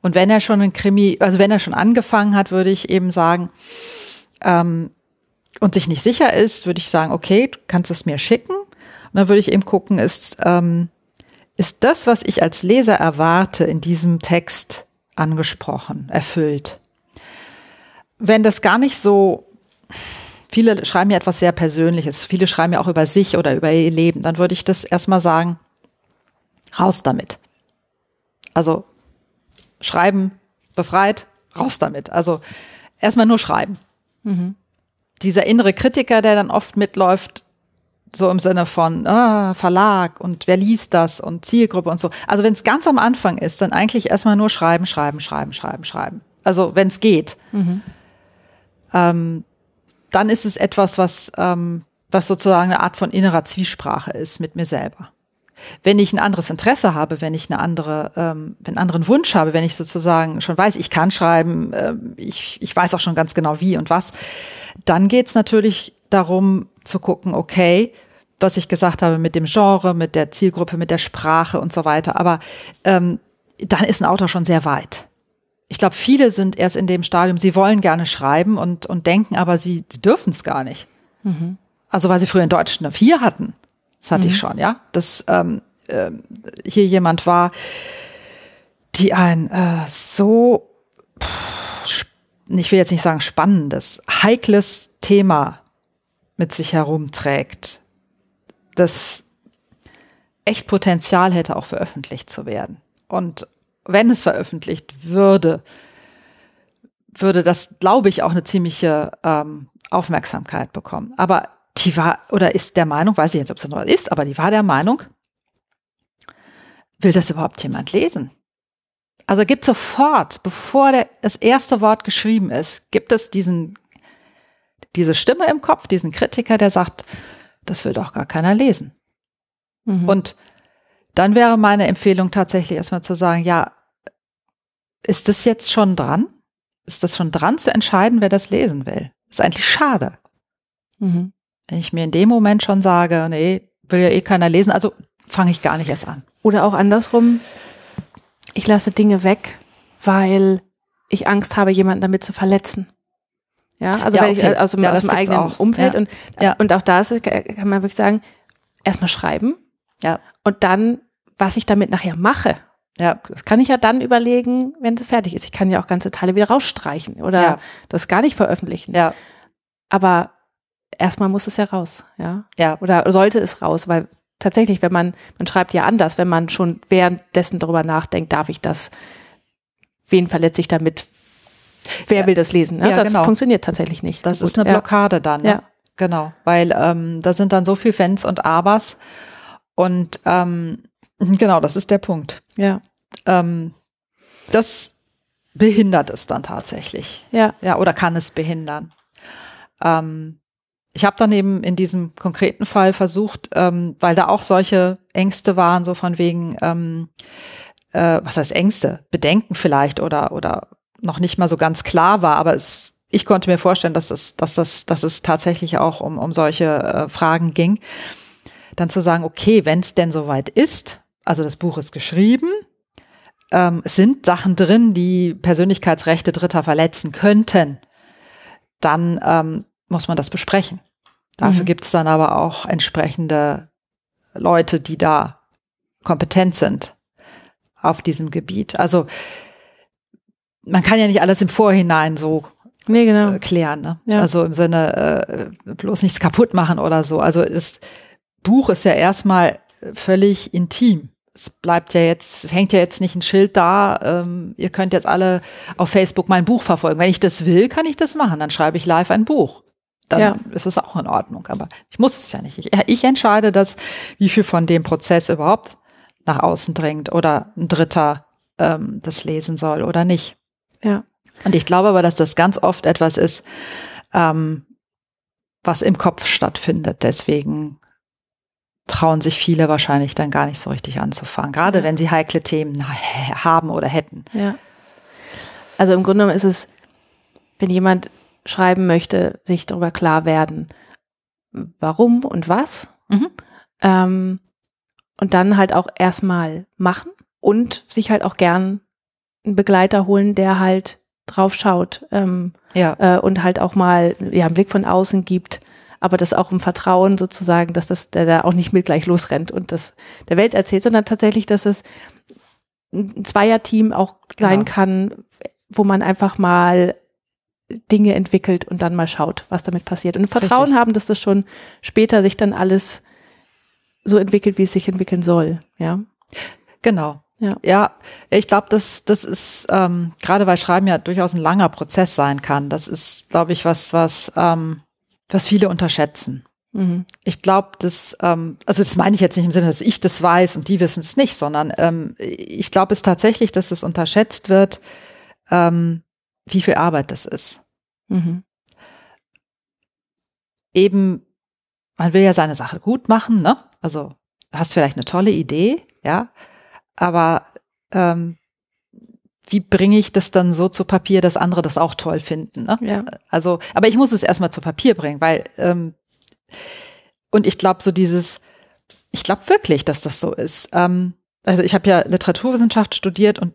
Und wenn er schon ein Krimi, also wenn er schon angefangen hat, würde ich eben sagen, ähm, und sich nicht sicher ist, würde ich sagen, okay, du kannst es mir schicken. Und dann würde ich eben gucken, ist, ähm, ist das, was ich als Leser erwarte, in diesem Text angesprochen, erfüllt? Wenn das gar nicht so, viele schreiben ja etwas sehr Persönliches, viele schreiben ja auch über sich oder über ihr Leben, dann würde ich das erstmal sagen, raus damit. Also schreiben, befreit, raus damit. Also erstmal nur schreiben. Mhm dieser innere Kritiker, der dann oft mitläuft, so im Sinne von ah, Verlag und wer liest das und Zielgruppe und so. Also wenn es ganz am Anfang ist, dann eigentlich erstmal nur schreiben, schreiben, schreiben, schreiben, schreiben. Also wenn es geht. Mhm. Ähm, dann ist es etwas, was, ähm, was sozusagen eine Art von innerer Zwiesprache ist mit mir selber. Wenn ich ein anderes Interesse habe, wenn ich eine andere, ähm, einen anderen Wunsch habe, wenn ich sozusagen schon weiß, ich kann schreiben, äh, ich, ich weiß auch schon ganz genau wie und was, dann geht's natürlich darum zu gucken, okay, was ich gesagt habe mit dem Genre, mit der Zielgruppe, mit der Sprache und so weiter. Aber ähm, dann ist ein Autor schon sehr weit. Ich glaube, viele sind erst in dem Stadium, sie wollen gerne schreiben und, und denken, aber sie, sie dürfen es gar nicht. Mhm. Also weil sie früher in Deutsch eine Vier hatten. Das hatte mhm. ich schon, ja. Dass ähm, äh, hier jemand war, die ein äh, so, pff, ich will jetzt nicht sagen spannendes, heikles Thema mit sich herumträgt, das echt Potenzial hätte, auch veröffentlicht zu werden. Und wenn es veröffentlicht würde, würde das, glaube ich, auch eine ziemliche ähm, Aufmerksamkeit bekommen. Aber die war oder ist der Meinung, weiß ich jetzt, ob es noch ist, aber die war der Meinung, will das überhaupt jemand lesen? Also gibt sofort, bevor der, das erste Wort geschrieben ist, gibt es diesen, diese Stimme im Kopf, diesen Kritiker, der sagt, das will doch gar keiner lesen. Mhm. Und dann wäre meine Empfehlung tatsächlich erstmal zu sagen, ja, ist das jetzt schon dran? Ist das schon dran zu entscheiden, wer das lesen will? Ist eigentlich schade. Mhm. Wenn ich mir in dem Moment schon sage, nee, will ja eh keiner lesen, also fange ich gar nicht erst an. Oder auch andersrum, ich lasse Dinge weg, weil ich Angst habe, jemanden damit zu verletzen. Ja, also ja, okay. ich, also ja, aus dem eigenen auch. Umfeld ja. und ja. und auch da ist, kann man wirklich sagen, erstmal schreiben. Ja. Und dann, was ich damit nachher mache. Ja. Das kann ich ja dann überlegen, wenn es fertig ist. Ich kann ja auch ganze Teile wieder rausstreichen oder ja. das gar nicht veröffentlichen. Ja. Aber erstmal muss es ja raus, ja. Ja. Oder sollte es raus, weil tatsächlich, wenn man, man schreibt ja anders, wenn man schon währenddessen darüber nachdenkt, darf ich das, wen verletze ich damit, wer will das lesen? Ne? Ja, das genau. funktioniert tatsächlich nicht. Das so ist eine Blockade ja. dann. Ne? Ja. Genau, weil ähm, da sind dann so viel Fans und Abers und ähm, genau, das ist der Punkt. Ja. Ähm, das behindert es dann tatsächlich. Ja. Ja, oder kann es behindern. Ähm, ich habe dann eben in diesem konkreten Fall versucht, ähm, weil da auch solche Ängste waren, so von wegen, ähm, äh, was heißt Ängste, Bedenken vielleicht oder oder noch nicht mal so ganz klar war, aber es, ich konnte mir vorstellen, dass es, dass das, dass es tatsächlich auch um, um solche äh, Fragen ging. Dann zu sagen, okay, wenn es denn soweit ist, also das Buch ist geschrieben, ähm, es sind Sachen drin, die Persönlichkeitsrechte Dritter verletzen könnten, dann ähm, muss man das besprechen. Dafür mhm. gibt es dann aber auch entsprechende Leute, die da kompetent sind auf diesem Gebiet. Also man kann ja nicht alles im Vorhinein so nee, genau. äh, klären. Ne? Ja. Also im Sinne äh, bloß nichts kaputt machen oder so. Also das Buch ist ja erstmal völlig intim. Es bleibt ja jetzt, es hängt ja jetzt nicht ein Schild da, ähm, ihr könnt jetzt alle auf Facebook mein Buch verfolgen. Wenn ich das will, kann ich das machen. Dann schreibe ich live ein Buch. Dann ja. ist es auch in Ordnung. Aber ich muss es ja nicht. Ich, ich entscheide das, wie viel von dem Prozess überhaupt nach außen dringt oder ein Dritter ähm, das lesen soll oder nicht. Ja. Und ich glaube aber, dass das ganz oft etwas ist, ähm, was im Kopf stattfindet. Deswegen trauen sich viele wahrscheinlich dann gar nicht so richtig anzufangen, gerade ja. wenn sie heikle Themen haben oder hätten. Ja. Also im Grunde genommen ist es, wenn jemand schreiben möchte, sich darüber klar werden, warum und was. Mhm. Ähm, und dann halt auch erstmal machen und sich halt auch gern einen Begleiter holen, der halt drauf schaut ähm, ja. äh, und halt auch mal ja, einen Blick von außen gibt, aber das auch im Vertrauen sozusagen, dass das der da auch nicht mit gleich losrennt und das der Welt erzählt, sondern tatsächlich, dass es ein Zweierteam auch sein genau. kann, wo man einfach mal Dinge entwickelt und dann mal schaut, was damit passiert. Und Vertrauen Richtig. haben, dass das schon später sich dann alles so entwickelt, wie es sich entwickeln soll. Ja. Genau. Ja, ja ich glaube, das, das ist, ähm, gerade weil Schreiben ja durchaus ein langer Prozess sein kann, das ist, glaube ich, was, was, ähm, was viele unterschätzen. Mhm. Ich glaube, dass, ähm, also das meine ich jetzt nicht im Sinne, dass ich das weiß und die wissen es nicht, sondern ähm, ich glaube es tatsächlich, dass es unterschätzt wird, ähm, wie viel Arbeit das ist. Mhm. Eben, man will ja seine Sache gut machen, ne? Also hast vielleicht eine tolle Idee, ja, aber ähm, wie bringe ich das dann so zu Papier, dass andere das auch toll finden? Ne? Ja. Also, aber ich muss es erstmal zu Papier bringen, weil ähm, und ich glaube so dieses, ich glaube wirklich, dass das so ist. Ähm, also ich habe ja Literaturwissenschaft studiert und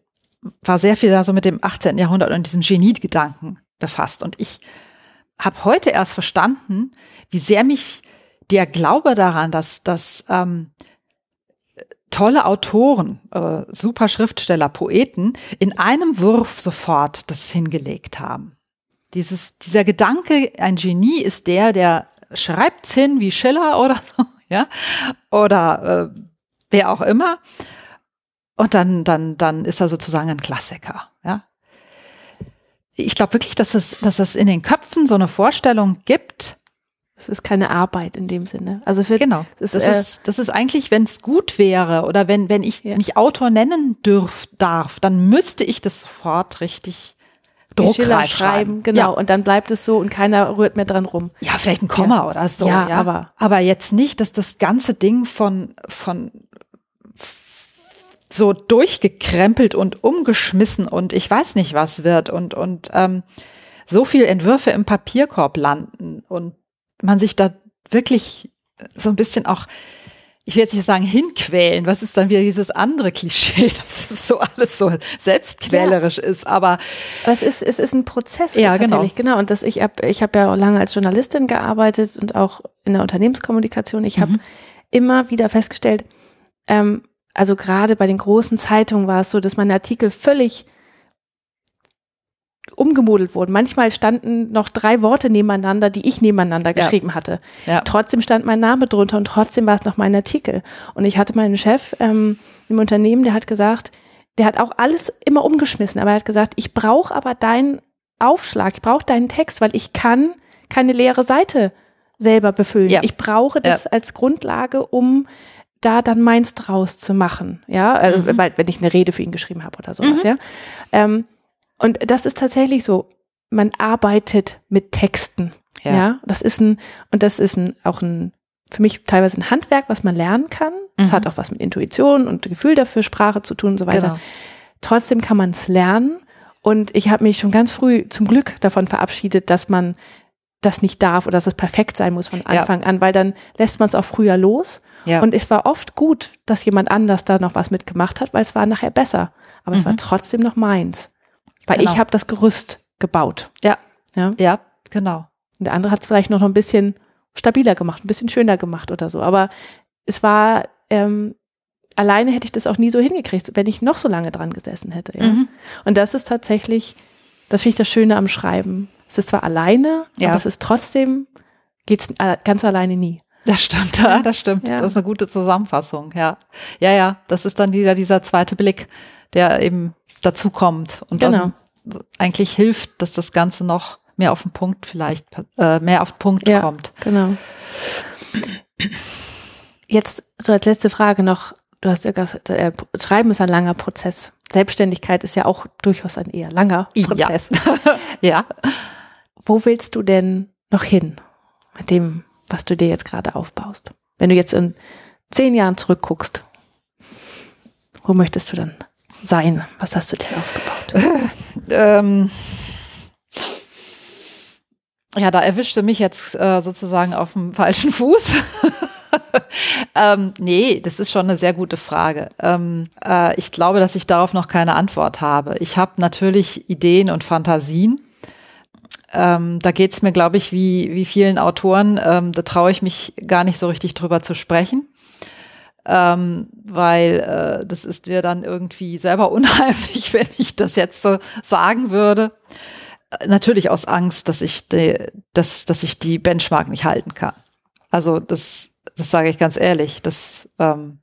war sehr viel da so mit dem 18. Jahrhundert und diesem Genie-Gedanken befasst. Und ich habe heute erst verstanden, wie sehr mich der Glaube daran, dass, dass ähm, tolle Autoren, äh, super Schriftsteller, Poeten in einem Wurf sofort das hingelegt haben. Dieses, dieser Gedanke, ein Genie ist der, der schreibt's hin wie Schiller oder so, ja, oder äh, wer auch immer. Und dann, dann, dann ist er sozusagen ein Klassiker, ja. Ich glaube wirklich, dass es, dass es in den Köpfen so eine Vorstellung gibt, es ist keine Arbeit in dem Sinne. Also wird, genau. Das ist, das, ist, das ist eigentlich, wenn es gut wäre oder wenn, wenn ich ja. mich Autor nennen dürf, darf, dann müsste ich das sofort richtig druckreif schreiben. Genau. Ja. Und dann bleibt es so und keiner rührt mehr dran rum. Ja, vielleicht ein Komma ja. oder so. Ja, ja, aber. Aber jetzt nicht, dass das ganze Ding von, von, so durchgekrempelt und umgeschmissen und ich weiß nicht was wird und, und, ähm, so viel Entwürfe im Papierkorb landen und man sich da wirklich so ein bisschen auch, ich will jetzt nicht sagen hinquälen, was ist dann wieder dieses andere Klischee, dass es so alles so selbstquälerisch ja. ist, aber es ist es ist ein Prozess ja, genau. tatsächlich genau. genau und das ich habe ich habe ja auch lange als Journalistin gearbeitet und auch in der Unternehmenskommunikation. Ich habe mhm. immer wieder festgestellt, ähm, also gerade bei den großen Zeitungen war es so, dass meine Artikel völlig umgemodelt wurden. Manchmal standen noch drei Worte nebeneinander, die ich nebeneinander ja. geschrieben hatte. Ja. Trotzdem stand mein Name drunter und trotzdem war es noch mein Artikel. Und ich hatte meinen Chef ähm, im Unternehmen, der hat gesagt, der hat auch alles immer umgeschmissen, aber er hat gesagt, ich brauche aber deinen Aufschlag, ich brauche deinen Text, weil ich kann keine leere Seite selber befüllen. Ja. Ich brauche das als Grundlage, um da dann meins draus zu machen. Ja, also, mhm. weil, wenn ich eine Rede für ihn geschrieben habe oder sowas, mhm. ja. Ähm, und das ist tatsächlich so. Man arbeitet mit Texten. Ja. ja. das ist ein, und das ist ein, auch ein, für mich teilweise ein Handwerk, was man lernen kann. Es mhm. hat auch was mit Intuition und Gefühl dafür, Sprache zu tun und so weiter. Genau. Trotzdem kann man es lernen. Und ich habe mich schon ganz früh zum Glück davon verabschiedet, dass man das nicht darf oder dass es perfekt sein muss von Anfang ja. an, weil dann lässt man es auch früher los. Ja. Und es war oft gut, dass jemand anders da noch was mitgemacht hat, weil es war nachher besser. Aber mhm. es war mhm. trotzdem noch meins. Weil genau. ich habe das Gerüst gebaut. Ja. Ja, ja genau. Und der andere hat es vielleicht noch ein bisschen stabiler gemacht, ein bisschen schöner gemacht oder so. Aber es war, ähm, alleine hätte ich das auch nie so hingekriegt, wenn ich noch so lange dran gesessen hätte. Ja? Mhm. Und das ist tatsächlich, das finde ich das Schöne am Schreiben. Es ist zwar alleine, ja. aber es ist trotzdem, geht's ganz alleine nie. Das stimmt, ja, das stimmt. Ja. Das ist eine gute Zusammenfassung, ja. Ja, ja, das ist dann wieder dieser zweite Blick, der eben dazu kommt und genau. dann eigentlich hilft, dass das Ganze noch mehr auf den Punkt vielleicht, äh, mehr auf den Punkt ja, kommt. Genau. Jetzt so als letzte Frage noch, du hast ja gesagt, äh, Schreiben ist ein langer Prozess. Selbstständigkeit ist ja auch durchaus ein eher langer Prozess. Ja. ja. Wo willst du denn noch hin mit dem, was du dir jetzt gerade aufbaust? Wenn du jetzt in zehn Jahren zurückguckst, wo möchtest du dann sein? Was hast du dir aufgebaut? ähm, ja, da erwischte mich jetzt äh, sozusagen auf dem falschen Fuß. ähm, nee, das ist schon eine sehr gute Frage. Ähm, äh, ich glaube, dass ich darauf noch keine Antwort habe. Ich habe natürlich Ideen und Fantasien. Ähm, da geht es mir, glaube ich, wie, wie vielen Autoren, ähm, da traue ich mich gar nicht so richtig drüber zu sprechen ähm, weil äh, das ist mir dann irgendwie selber unheimlich, wenn ich das jetzt so sagen würde. Äh, natürlich aus Angst, dass ich, die, dass, dass ich die Benchmark nicht halten kann. Also das, das sage ich ganz ehrlich. Das, ähm,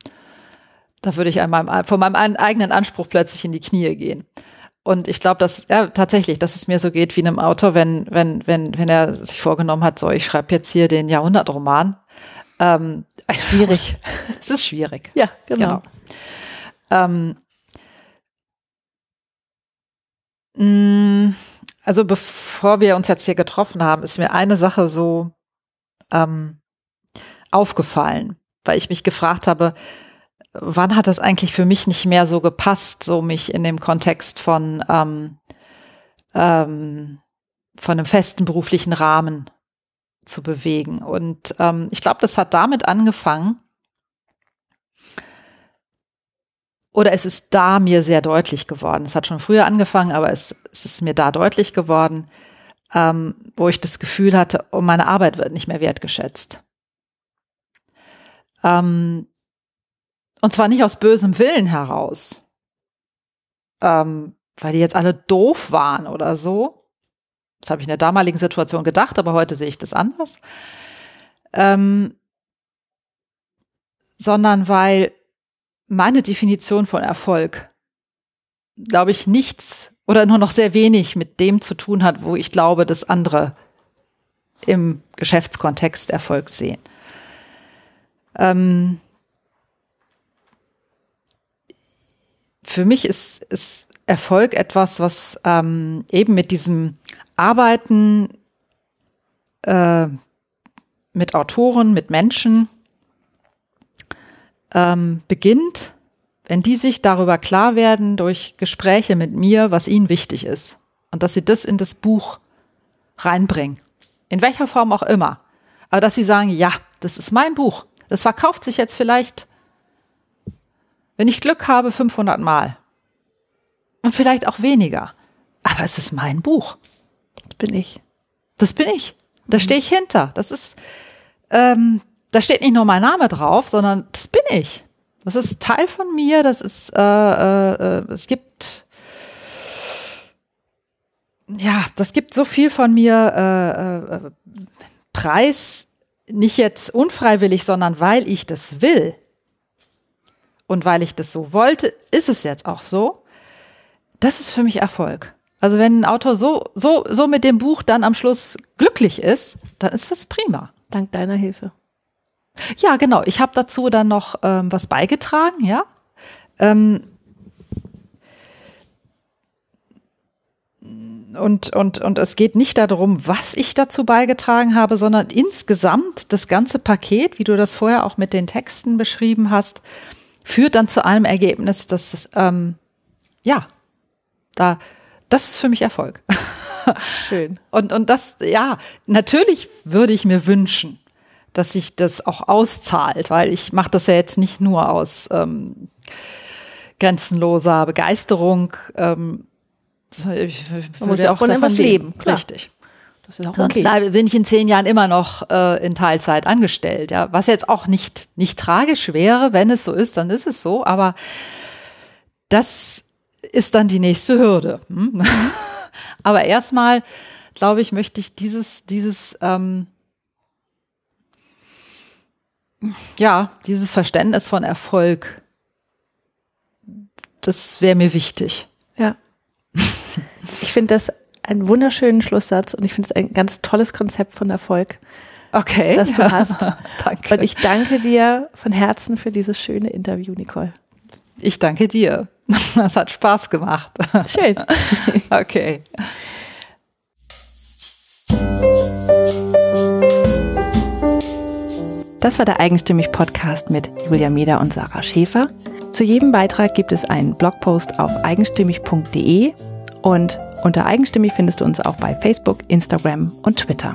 da würde ich an meinem, von meinem eigenen Anspruch plötzlich in die Knie gehen. Und ich glaube, dass ja tatsächlich, dass es mir so geht wie einem Autor, wenn wenn wenn wenn er sich vorgenommen hat, so ich schreibe jetzt hier den Jahrhundertroman. Ähm, schwierig. es ist schwierig. Ja, genau. genau. Ähm, mm, also bevor wir uns jetzt hier getroffen haben, ist mir eine Sache so ähm, aufgefallen, weil ich mich gefragt habe, wann hat das eigentlich für mich nicht mehr so gepasst, so mich in dem Kontext von, ähm, ähm, von einem festen beruflichen Rahmen zu bewegen. Und ähm, ich glaube, das hat damit angefangen, oder es ist da mir sehr deutlich geworden. Es hat schon früher angefangen, aber es, es ist mir da deutlich geworden, ähm, wo ich das Gefühl hatte, oh, meine Arbeit wird nicht mehr wertgeschätzt. Ähm, und zwar nicht aus bösem Willen heraus, ähm, weil die jetzt alle doof waren oder so. Das habe ich in der damaligen Situation gedacht, aber heute sehe ich das anders. Ähm, sondern weil meine Definition von Erfolg, glaube ich, nichts oder nur noch sehr wenig mit dem zu tun hat, wo ich glaube, dass andere im Geschäftskontext Erfolg sehen. Ähm, für mich ist, ist Erfolg etwas, was ähm, eben mit diesem Arbeiten äh, mit Autoren, mit Menschen ähm, beginnt, wenn die sich darüber klar werden durch Gespräche mit mir, was ihnen wichtig ist. Und dass sie das in das Buch reinbringen. In welcher Form auch immer. Aber dass sie sagen, ja, das ist mein Buch. Das verkauft sich jetzt vielleicht wenn ich Glück habe, 500 Mal. Und vielleicht auch weniger. Aber es ist mein Buch. Bin ich. Das bin ich. Da stehe ich hinter. Das ist, ähm, da steht nicht nur mein Name drauf, sondern das bin ich. Das ist Teil von mir. Das ist, äh, äh es gibt, ja, das gibt so viel von mir äh, äh, Preis, nicht jetzt unfreiwillig, sondern weil ich das will. Und weil ich das so wollte, ist es jetzt auch so. Das ist für mich Erfolg. Also wenn ein Autor so, so, so mit dem Buch dann am Schluss glücklich ist, dann ist das prima. Dank deiner Hilfe. Ja, genau. Ich habe dazu dann noch ähm, was beigetragen, ja. Ähm, und, und, und es geht nicht darum, was ich dazu beigetragen habe, sondern insgesamt das ganze Paket, wie du das vorher auch mit den Texten beschrieben hast, führt dann zu einem Ergebnis, dass ähm, ja, da, das ist für mich Erfolg. Schön. Und, und das, ja, natürlich würde ich mir wünschen, dass sich das auch auszahlt, weil ich mache das ja jetzt nicht nur aus ähm, grenzenloser Begeisterung. Ähm, ich Man muss ja auch von davon leben. leben. Richtig. Das ist auch Sonst okay. bin ich in zehn Jahren immer noch äh, in Teilzeit angestellt. Ja, was jetzt auch nicht nicht tragisch wäre, wenn es so ist, dann ist es so. Aber das ist dann die nächste Hürde. Hm? aber erstmal, glaube ich, möchte ich dieses dieses ähm, ja dieses Verständnis von Erfolg. Das wäre mir wichtig. Ja. Ich finde das einen wunderschönen Schlusssatz und ich finde es ein ganz tolles Konzept von Erfolg. Okay. Das du hast. danke. Und ich danke dir von Herzen für dieses schöne Interview, Nicole. Ich danke dir. Das hat Spaß gemacht. Schön. okay. Das war der Eigenstimmig Podcast mit Julia Meder und Sarah Schäfer. Zu jedem Beitrag gibt es einen Blogpost auf eigenstimmig.de und unter Eigenstimmig findest du uns auch bei Facebook, Instagram und Twitter.